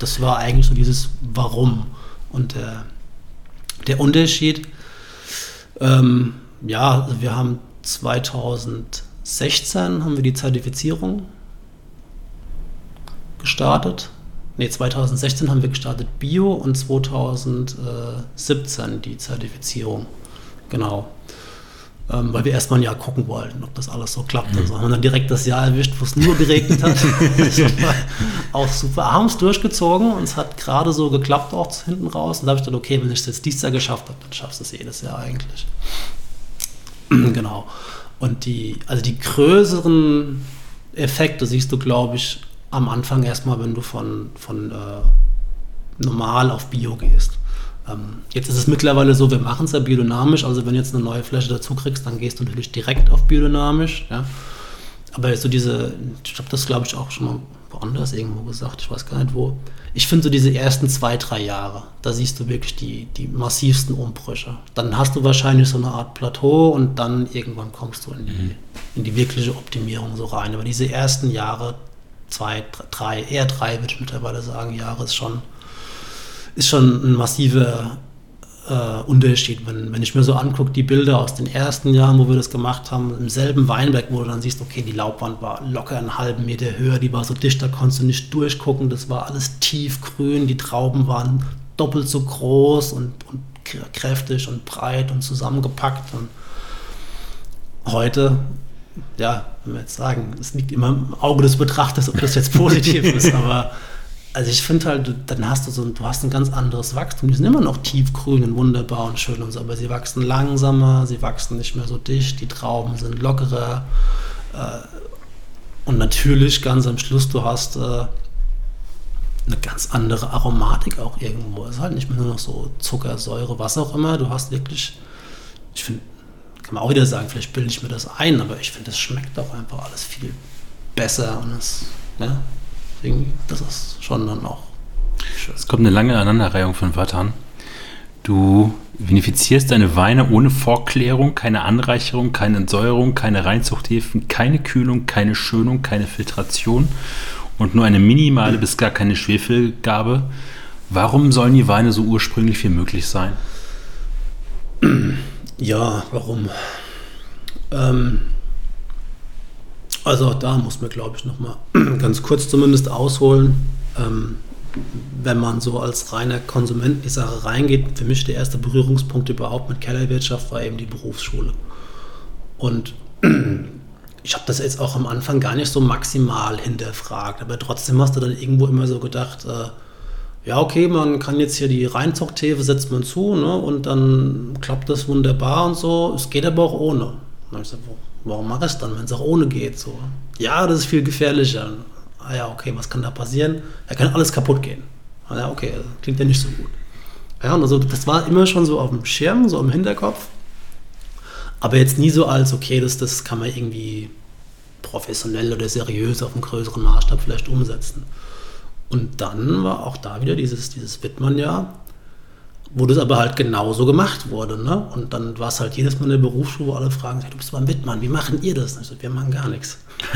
Das war eigentlich so dieses Warum. Und der, der Unterschied, ähm, ja, also wir haben 2016 haben wir die Zertifizierung gestartet nee, 2016 haben wir gestartet Bio und 2017 die Zertifizierung. Genau. Ähm, weil wir erstmal ein Jahr gucken wollten, ob das alles so klappt. Mhm. Also haben dann direkt das Jahr erwischt, wo es nur geregnet hat. [LAUGHS] auch super. Haben es durchgezogen und es hat gerade so geklappt auch hinten raus. Und da habe ich gedacht, okay, wenn ich es jetzt dieses Jahr geschafft habe, dann schaffst du es jedes Jahr eigentlich. [CLEARS THROAT] genau. Und die, also die größeren Effekte siehst du, glaube ich, am Anfang erstmal, wenn du von, von äh, normal auf Bio gehst. Ähm, jetzt ist es mittlerweile so, wir machen es ja biodynamisch, also wenn du jetzt eine neue Fläche dazu kriegst, dann gehst du natürlich direkt auf biodynamisch. Ja? Aber so diese, ich habe das glaube ich auch schon mal woanders irgendwo gesagt, ich weiß gar nicht wo. Ich finde so diese ersten zwei, drei Jahre, da siehst du wirklich die, die massivsten Umbrüche. Dann hast du wahrscheinlich so eine Art Plateau und dann irgendwann kommst du in die, mhm. in die wirkliche Optimierung so rein. Aber diese ersten Jahre, zwei, drei, eher drei, würde ich mittlerweile sagen, Jahre ist schon, ist schon ein massiver äh, Unterschied. Wenn, wenn ich mir so angucke, die Bilder aus den ersten Jahren, wo wir das gemacht haben, im selben Weinberg, wo du dann siehst, okay, die Laubwand war locker einen halben Meter höher, die war so dicht, da konntest du nicht durchgucken, das war alles tiefgrün, die Trauben waren doppelt so groß und, und kräftig und breit und zusammengepackt. Und heute ja, wenn wir jetzt sagen, es liegt immer im Auge des Betrachters, ob das jetzt positiv [LAUGHS] ist, aber also ich finde halt, dann hast du so, du hast ein ganz anderes Wachstum. Die sind immer noch tiefgrün und wunderbar und schön und so, aber sie wachsen langsamer, sie wachsen nicht mehr so dicht, die Trauben sind lockerer. Äh, und natürlich ganz am Schluss, du hast äh, eine ganz andere Aromatik auch irgendwo. Es ist halt nicht mehr nur noch so Zucker, Säure, was auch immer. Du hast wirklich, ich finde, kann man auch wieder sagen, vielleicht bilde ich mir das ein, aber ich finde, es schmeckt doch einfach alles viel besser und es, ne? Deswegen, das ist schon dann auch schön. Es kommt eine lange Aneinanderreihung von Wörtern. Du vinifizierst deine Weine ohne Vorklärung, keine Anreicherung, keine Entsäuerung, keine Reinzuchthäfen, keine Kühlung, keine Schönung, keine Filtration und nur eine minimale bis gar keine Schwefelgabe. Warum sollen die Weine so ursprünglich wie möglich sein? [CLEARS THROAT] Ja, warum? Ähm, also da muss man, glaube ich, noch mal [CLEARS THROAT] ganz kurz zumindest ausholen. Ähm, wenn man so als reiner Konsument in die Sache reingeht, für mich der erste Berührungspunkt überhaupt mit Kellerwirtschaft war eben die Berufsschule. Und [CLEARS THROAT] ich habe das jetzt auch am Anfang gar nicht so maximal hinterfragt, aber trotzdem hast du dann irgendwo immer so gedacht, äh, ja, okay, man kann jetzt hier die Reinzuchthäfe setzt man zu ne, und dann klappt das wunderbar und so. Es geht aber auch ohne. Und dann ich gesagt, warum mache ich es dann, wenn es auch ohne geht? So. Ja, das ist viel gefährlicher. Ah ja, okay, was kann da passieren? Da kann alles kaputt gehen. Ah ja, okay, klingt ja nicht so gut. Ja, und also das war immer schon so auf dem Schirm, so im Hinterkopf. Aber jetzt nie so als, okay, das, das kann man irgendwie professionell oder seriös auf einem größeren Maßstab vielleicht umsetzen. Und dann war auch da wieder dieses, dieses Wittmann-Jahr, wo das aber halt genauso gemacht wurde. Ne? Und dann war es halt jedes Mal in der Berufsschule, wo alle fragen, du bist beim Wittmann, wie machen ihr das? Und ich so, wir machen gar nichts. [LAUGHS]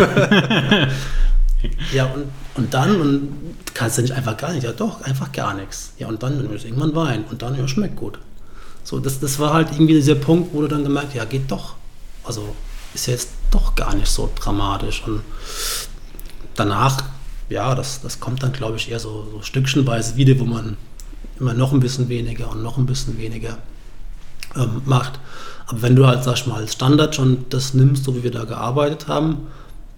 ja, und, und dann, und kannst du nicht einfach gar nicht, ja doch, einfach gar nichts. Ja, und dann irgendwann Wein und dann, ja, schmeckt gut. So, das, das war halt irgendwie dieser Punkt, wo du dann gemerkt, ja, geht doch. Also ist jetzt doch gar nicht so dramatisch. Und danach, ja, das, das kommt dann, glaube ich, eher so, so stückchenweise wieder, wo man immer noch ein bisschen weniger und noch ein bisschen weniger ähm, macht. Aber wenn du halt, sag ich mal, als Standard schon das nimmst, so wie wir da gearbeitet haben,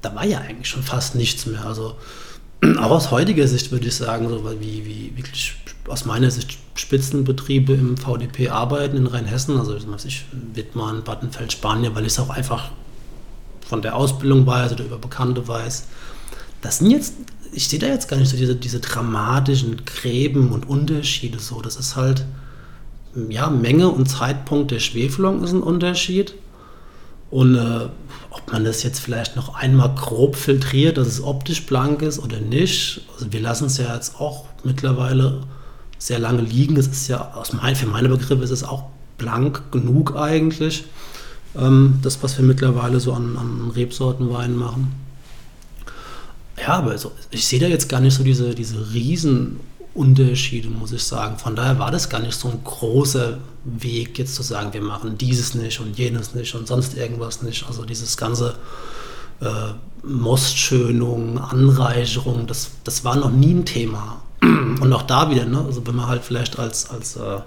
da war ja eigentlich schon fast nichts mehr. Also [CLEARS THROAT] auch aus heutiger Sicht würde ich sagen, so wie, wie wirklich aus meiner Sicht Spitzenbetriebe im VDP arbeiten in Rheinhessen, also was ich, Wittmann, Battenfeld, Spanien, weil ich es auch einfach von der Ausbildung weiß oder über Bekannte weiß. Das sind jetzt, ich sehe da jetzt gar nicht so diese, diese dramatischen Gräben und Unterschiede so. Das ist halt, ja, Menge und Zeitpunkt der Schwefelung ist ein Unterschied. Und äh, ob man das jetzt vielleicht noch einmal grob filtriert, dass es optisch blank ist oder nicht. Also wir lassen es ja jetzt auch mittlerweile sehr lange liegen. Es ist ja, aus mein, für meine Begriffe ist es auch blank genug eigentlich. Ähm, das, was wir mittlerweile so an, an Rebsortenwein machen. Ja, aber also, ich sehe da jetzt gar nicht so diese, diese Riesenunterschiede, muss ich sagen. Von daher war das gar nicht so ein großer Weg, jetzt zu sagen, wir machen dieses nicht und jenes nicht und sonst irgendwas nicht. Also dieses ganze äh, Mostschönung, Anreicherung, das, das war noch nie ein Thema. [CLEARS THROAT] Und auch da wieder, ne? also wenn man halt vielleicht als, als äh,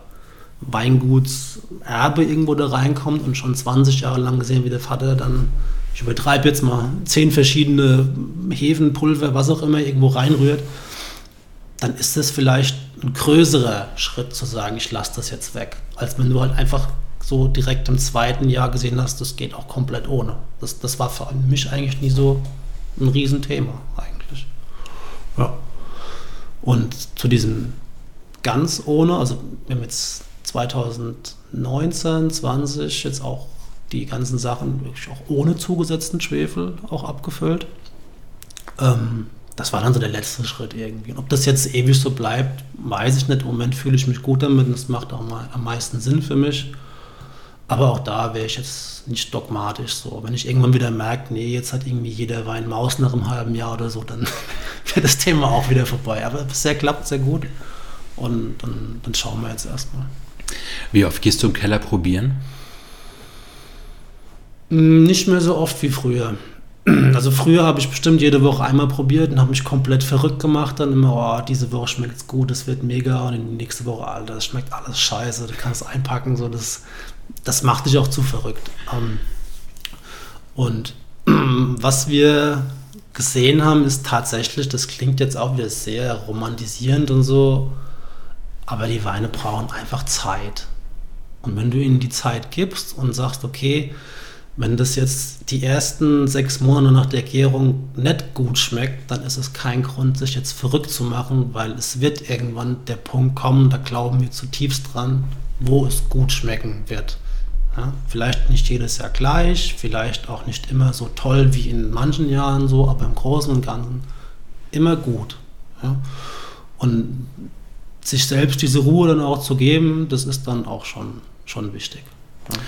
Weingutserbe irgendwo da reinkommt und schon 20 Jahre lang gesehen, wie der Vater dann, ich übertreibe jetzt mal, zehn verschiedene Hefen, Pulver, was auch immer irgendwo reinrührt, dann ist das vielleicht ein größerer Schritt zu sagen, ich lasse das jetzt weg, als wenn du halt einfach so direkt im zweiten Jahr gesehen hast, das geht auch komplett ohne. Das, das war für mich eigentlich nie so ein Riesenthema eigentlich. Ja. Und zu diesem ganz ohne, also wir haben jetzt 2019, 20 jetzt auch die ganzen Sachen wirklich auch ohne zugesetzten Schwefel auch abgefüllt. Ähm, das war dann so der letzte Schritt irgendwie. Und ob das jetzt ewig so bleibt, weiß ich nicht. Im Moment fühle ich mich gut damit und es macht auch mal am meisten Sinn für mich. Aber auch da wäre ich jetzt nicht dogmatisch so. Wenn ich irgendwann wieder merke, nee, jetzt hat irgendwie jeder Wein Maus nach einem halben Jahr oder so, dann [LAUGHS] wäre das Thema auch wieder vorbei. Aber bisher klappt sehr gut. Und dann, dann schauen wir jetzt erstmal. Wie oft gehst du im Keller probieren? Hm, nicht mehr so oft wie früher. [CLEARS THROAT] Also früher habe ich bestimmt jede Woche einmal probiert und habe mich komplett verrückt gemacht. Dann immer, oh, diese Woche schmeckt es gut, es wird mega. Und die nächste Woche, Alter, das schmeckt alles scheiße, du kannst einpacken. So, das, das macht dich auch zu verrückt. Ähm, und [CLEARS THROAT] was wir gesehen haben, ist tatsächlich, das klingt jetzt auch wieder sehr romantisierend und so, aber die Weine brauchen einfach Zeit. Und wenn du ihnen die Zeit gibst und sagst, okay, wenn das jetzt die ersten sechs Monate nach der Gärung nicht gut schmeckt, dann ist es kein Grund, sich jetzt verrückt zu machen, weil es wird irgendwann der Punkt kommen, da glauben wir zutiefst dran, wo es gut schmecken wird. Ja, vielleicht nicht jedes Jahr gleich, vielleicht auch nicht immer so toll wie in manchen Jahren so, aber im Großen und Ganzen immer gut. Ja. Und sich selbst diese Ruhe dann auch zu geben, das ist dann auch schon, schon wichtig. Ja.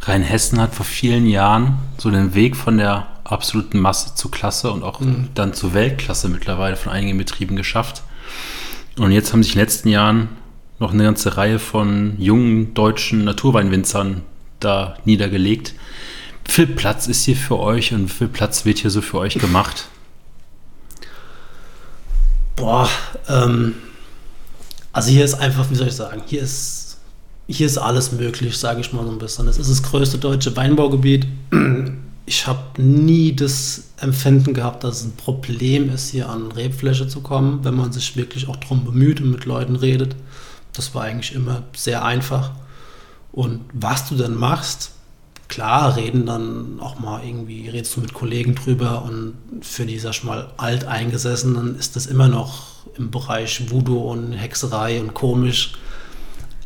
Rheinhessen hat vor vielen Jahren so den Weg von der absoluten Masse zu Klasse und auch mhm. dann zur Weltklasse mittlerweile von einigen Betrieben geschafft. Und jetzt haben sich in den letzten Jahren noch eine ganze Reihe von jungen deutschen Naturweinwinzern da niedergelegt. Wie viel Platz ist hier für euch und wie viel Platz wird hier so für euch gemacht? Boah, ähm, also hier ist einfach, wie soll ich sagen, hier ist, hier ist alles möglich, sage ich mal so ein bisschen. Es ist das größte deutsche Weinbaugebiet. Ich habe nie das Empfinden gehabt, dass es ein Problem ist, hier an Rebfläche zu kommen, wenn man sich wirklich auch darum bemüht und mit Leuten redet. Das war eigentlich immer sehr einfach. Und was du dann machst, klar, reden dann auch mal irgendwie, redest du mit Kollegen drüber und für die, sag ich mal, Alteingesessenen ist das immer noch im Bereich Voodoo und Hexerei und komisch.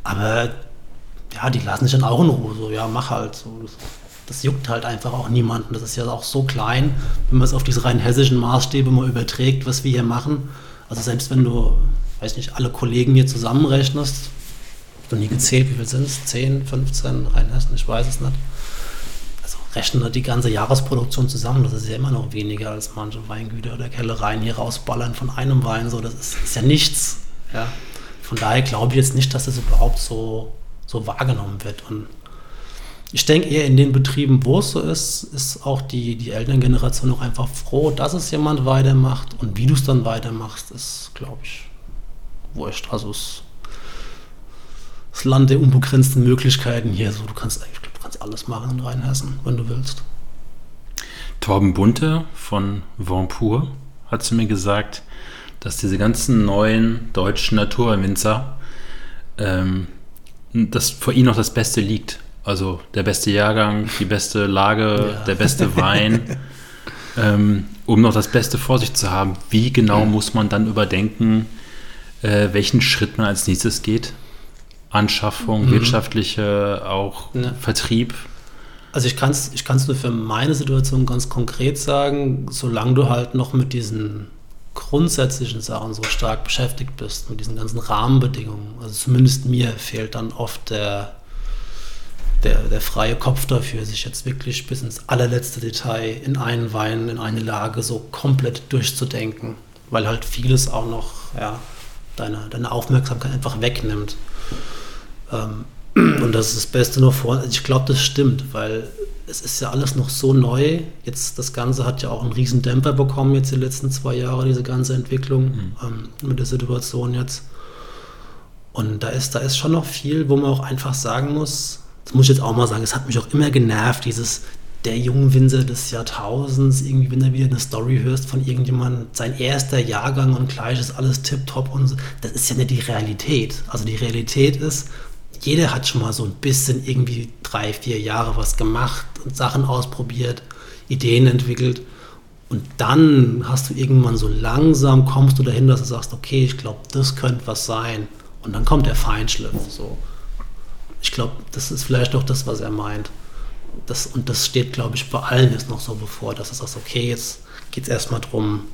Aber ja, die lassen sich dann auch in Ruhe, so, ja, mach halt. So. das juckt halt einfach auch niemanden. Das ist ja auch so klein, wenn man es auf diese rein hessischen Maßstäbe mal überträgt, was wir hier machen. Also selbst wenn du, weiß nicht, alle Kollegen hier zusammenrechnest, habe nie gezählt, wie viel sind es? 10, 15, rein Hessen, ich weiß es nicht. Also rechnen die ganze Jahresproduktion zusammen, das ist ja immer noch weniger als manche Weingüter oder Kellereien hier rausballern von einem Wein. So, das ist, ist ja nichts. Ja. Von daher glaube ich jetzt nicht, dass das überhaupt so, so wahrgenommen wird. Und ich denke eher in den Betrieben, wo es so ist, ist auch die, die Elterngeneration auch einfach froh, dass es jemand weitermacht. Und wie du es dann weitermachst, ist, glaube ich, wurscht. Also es, das Land der unbegrenzten Möglichkeiten hier. So, du kannst eigentlich du kannst alles machen in Rheinhessen, wenn du willst. Torben Bunte von Vampur hat zu mir gesagt, dass diese ganzen neuen deutschen Naturwinzer, ähm, dass vor ihnen noch das Beste liegt. Also der beste Jahrgang, die beste Lage, [LAUGHS] ja. der beste Wein. ähm, um noch das Beste vor sich zu haben, wie genau ja. muss man dann überdenken, äh, welchen Schritt man als nächstes geht? Anschaffung, mhm. wirtschaftliche, auch ja. Vertrieb. Also ich kann es ich kann's nur für meine Situation ganz konkret sagen, solange du halt noch mit diesen grundsätzlichen Sachen so stark beschäftigt bist, mit diesen ganzen Rahmenbedingungen, also zumindest mir fehlt dann oft der, der, der freie Kopf dafür, sich jetzt wirklich bis ins allerletzte Detail in einen Wein, in eine Lage so komplett durchzudenken, weil halt vieles auch noch ja, deine, deine Aufmerksamkeit einfach wegnimmt. Ähm, [CLEARS THROAT] und das ist das Beste nur vor. Also ich glaube, das stimmt, weil es ist ja alles noch so neu. Jetzt das Ganze hat ja auch einen riesen Dämpfer bekommen jetzt die letzten zwei Jahre, diese ganze Entwicklung mhm. ähm, mit der Situation jetzt. Und da ist, da ist schon noch viel, wo man auch einfach sagen muss, das muss ich jetzt auch mal sagen, es hat mich auch immer genervt, dieses der jungen Winzer des Jahrtausends, irgendwie, wenn du wieder eine Story hörst von irgendjemandem, sein erster Jahrgang und gleich ist alles tipptopp und so. Das ist ja nicht die Realität. Also die Realität ist, jeder hat schon mal so ein bisschen irgendwie drei, vier Jahre was gemacht und Sachen ausprobiert, Ideen entwickelt. Und dann hast du irgendwann so langsam kommst du dahin, dass du sagst, okay, ich glaube, das könnte was sein. Und dann kommt der Feinschliff. So. Ich glaube, das ist vielleicht auch das, was er meint. Das, und das steht, glaube ich, bei allen jetzt noch so bevor, dass du sagst, okay, jetzt geht es erstmal darum,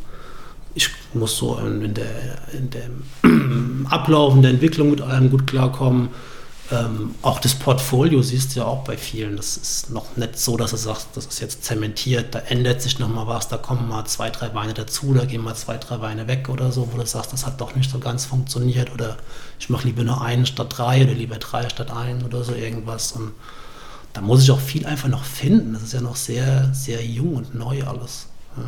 ich muss so in, der, in dem [CLEARS THROAT] Ablauf, in der Entwicklung mit allem gut klarkommen ähm, auch das Portfolio siehst du ja auch bei vielen. Das ist noch nicht so, dass du sagst, das ist jetzt zementiert, da ändert sich noch mal was, da kommen mal zwei, drei Weine dazu, da gehen mal zwei, drei Weine weg oder so, wo du sagst, das hat doch nicht so ganz funktioniert oder ich mache lieber nur einen statt drei oder lieber drei statt einen oder so irgendwas. Und da muss ich auch viel einfach noch finden. Das ist ja noch sehr, sehr jung und neu alles. Ja.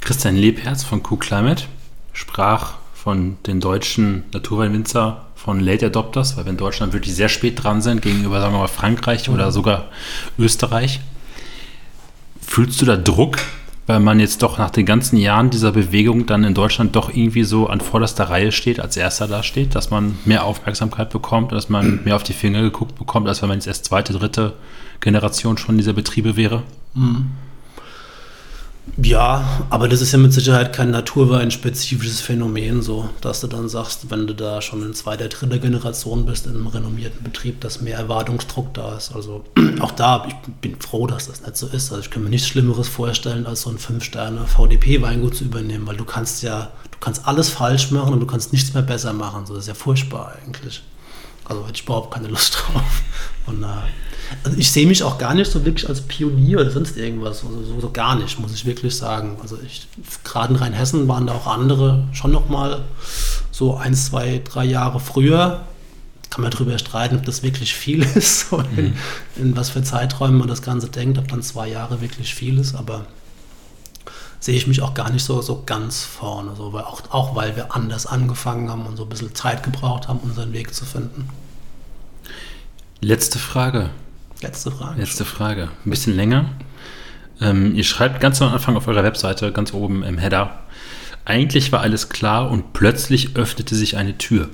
Christian Lebherz von Q-Climate sprach von den deutschen Naturweinwinzer von Late Adopters, weil wir in Deutschland wirklich sehr spät dran sind gegenüber, sagen wir mal, Frankreich mhm. oder sogar Österreich. Fühlst du da Druck, weil man jetzt doch nach den ganzen Jahren dieser Bewegung dann in Deutschland doch irgendwie so an vorderster Reihe steht, als erster da steht, dass man mehr Aufmerksamkeit bekommt, dass man mehr auf die Finger geguckt bekommt, als wenn man jetzt erst zweite, dritte Generation schon dieser Betriebe wäre? Mhm. Ja, aber das ist ja mit Sicherheit kein naturweinspezifisches Phänomen, so dass du dann sagst, wenn du da schon in zweiter, dritter Generation bist in einem renommierten Betrieb, dass mehr Erwartungsdruck da ist. Also [CLEARS THROAT] auch da, ich bin froh, dass das nicht so ist. Also ich kann mir nichts Schlimmeres vorstellen, als so ein 5-Sterne-VDP-Weingut zu übernehmen, weil du kannst ja, du kannst alles falsch machen und du kannst nichts mehr besser machen. So, das ist ja furchtbar eigentlich. Also hätte ich überhaupt keine Lust [LAUGHS] drauf. Und äh, also ich sehe mich auch gar nicht so wirklich als Pionier oder sonst irgendwas. Also so, so gar nicht, muss ich wirklich sagen. Also ich, gerade in Rheinhessen waren da auch andere schon noch mal so ein, zwei, drei Jahre früher. Kann man darüber streiten, ob das wirklich viel [LAUGHS] ist, in, mhm. in, was für Zeiträumen man das Ganze denkt, ob dann zwei Jahre wirklich viel ist, aber sehe ich mich auch gar nicht so, so ganz vorne, so, weil auch, auch weil wir anders angefangen haben und so ein bisschen Zeit gebraucht haben, unseren Weg zu finden. Letzte Frage. Letzte Frage. Letzte Frage. Ein bisschen länger. Ähm, ihr schreibt ganz am Anfang auf eurer Webseite, ganz oben im Header, eigentlich war alles klar und plötzlich öffnete sich eine Tür.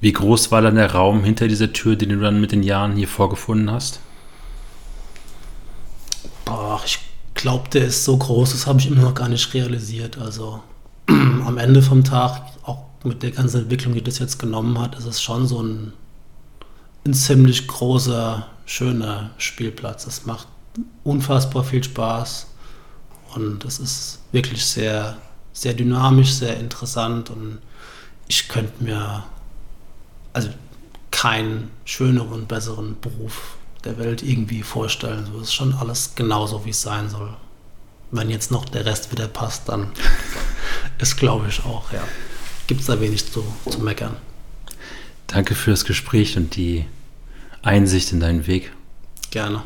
Wie groß war dann der Raum hinter dieser Tür, den du dann mit den Jahren hier vorgefunden hast? Boah, ich glaube, der ist so groß, das habe ich immer noch gar nicht realisiert. Also [CLEARS THROAT] am Ende vom Tag, auch mit der ganzen Entwicklung, die das jetzt genommen hat, ist es schon so ein ein ziemlich großer, schöner Spielplatz. Es macht unfassbar viel Spaß und es ist wirklich sehr, sehr dynamisch, sehr interessant und ich könnte mir also keinen schöneren und besseren Beruf der Welt irgendwie vorstellen. So ist schon alles genauso, wie es sein soll. Wenn jetzt noch der Rest wieder passt, dann [LAUGHS] ist, glaube ich, auch, ja, gibt es da wenig zu, zu meckern. Danke fürs Gespräch und die Einsicht in deinen Weg. Gerne.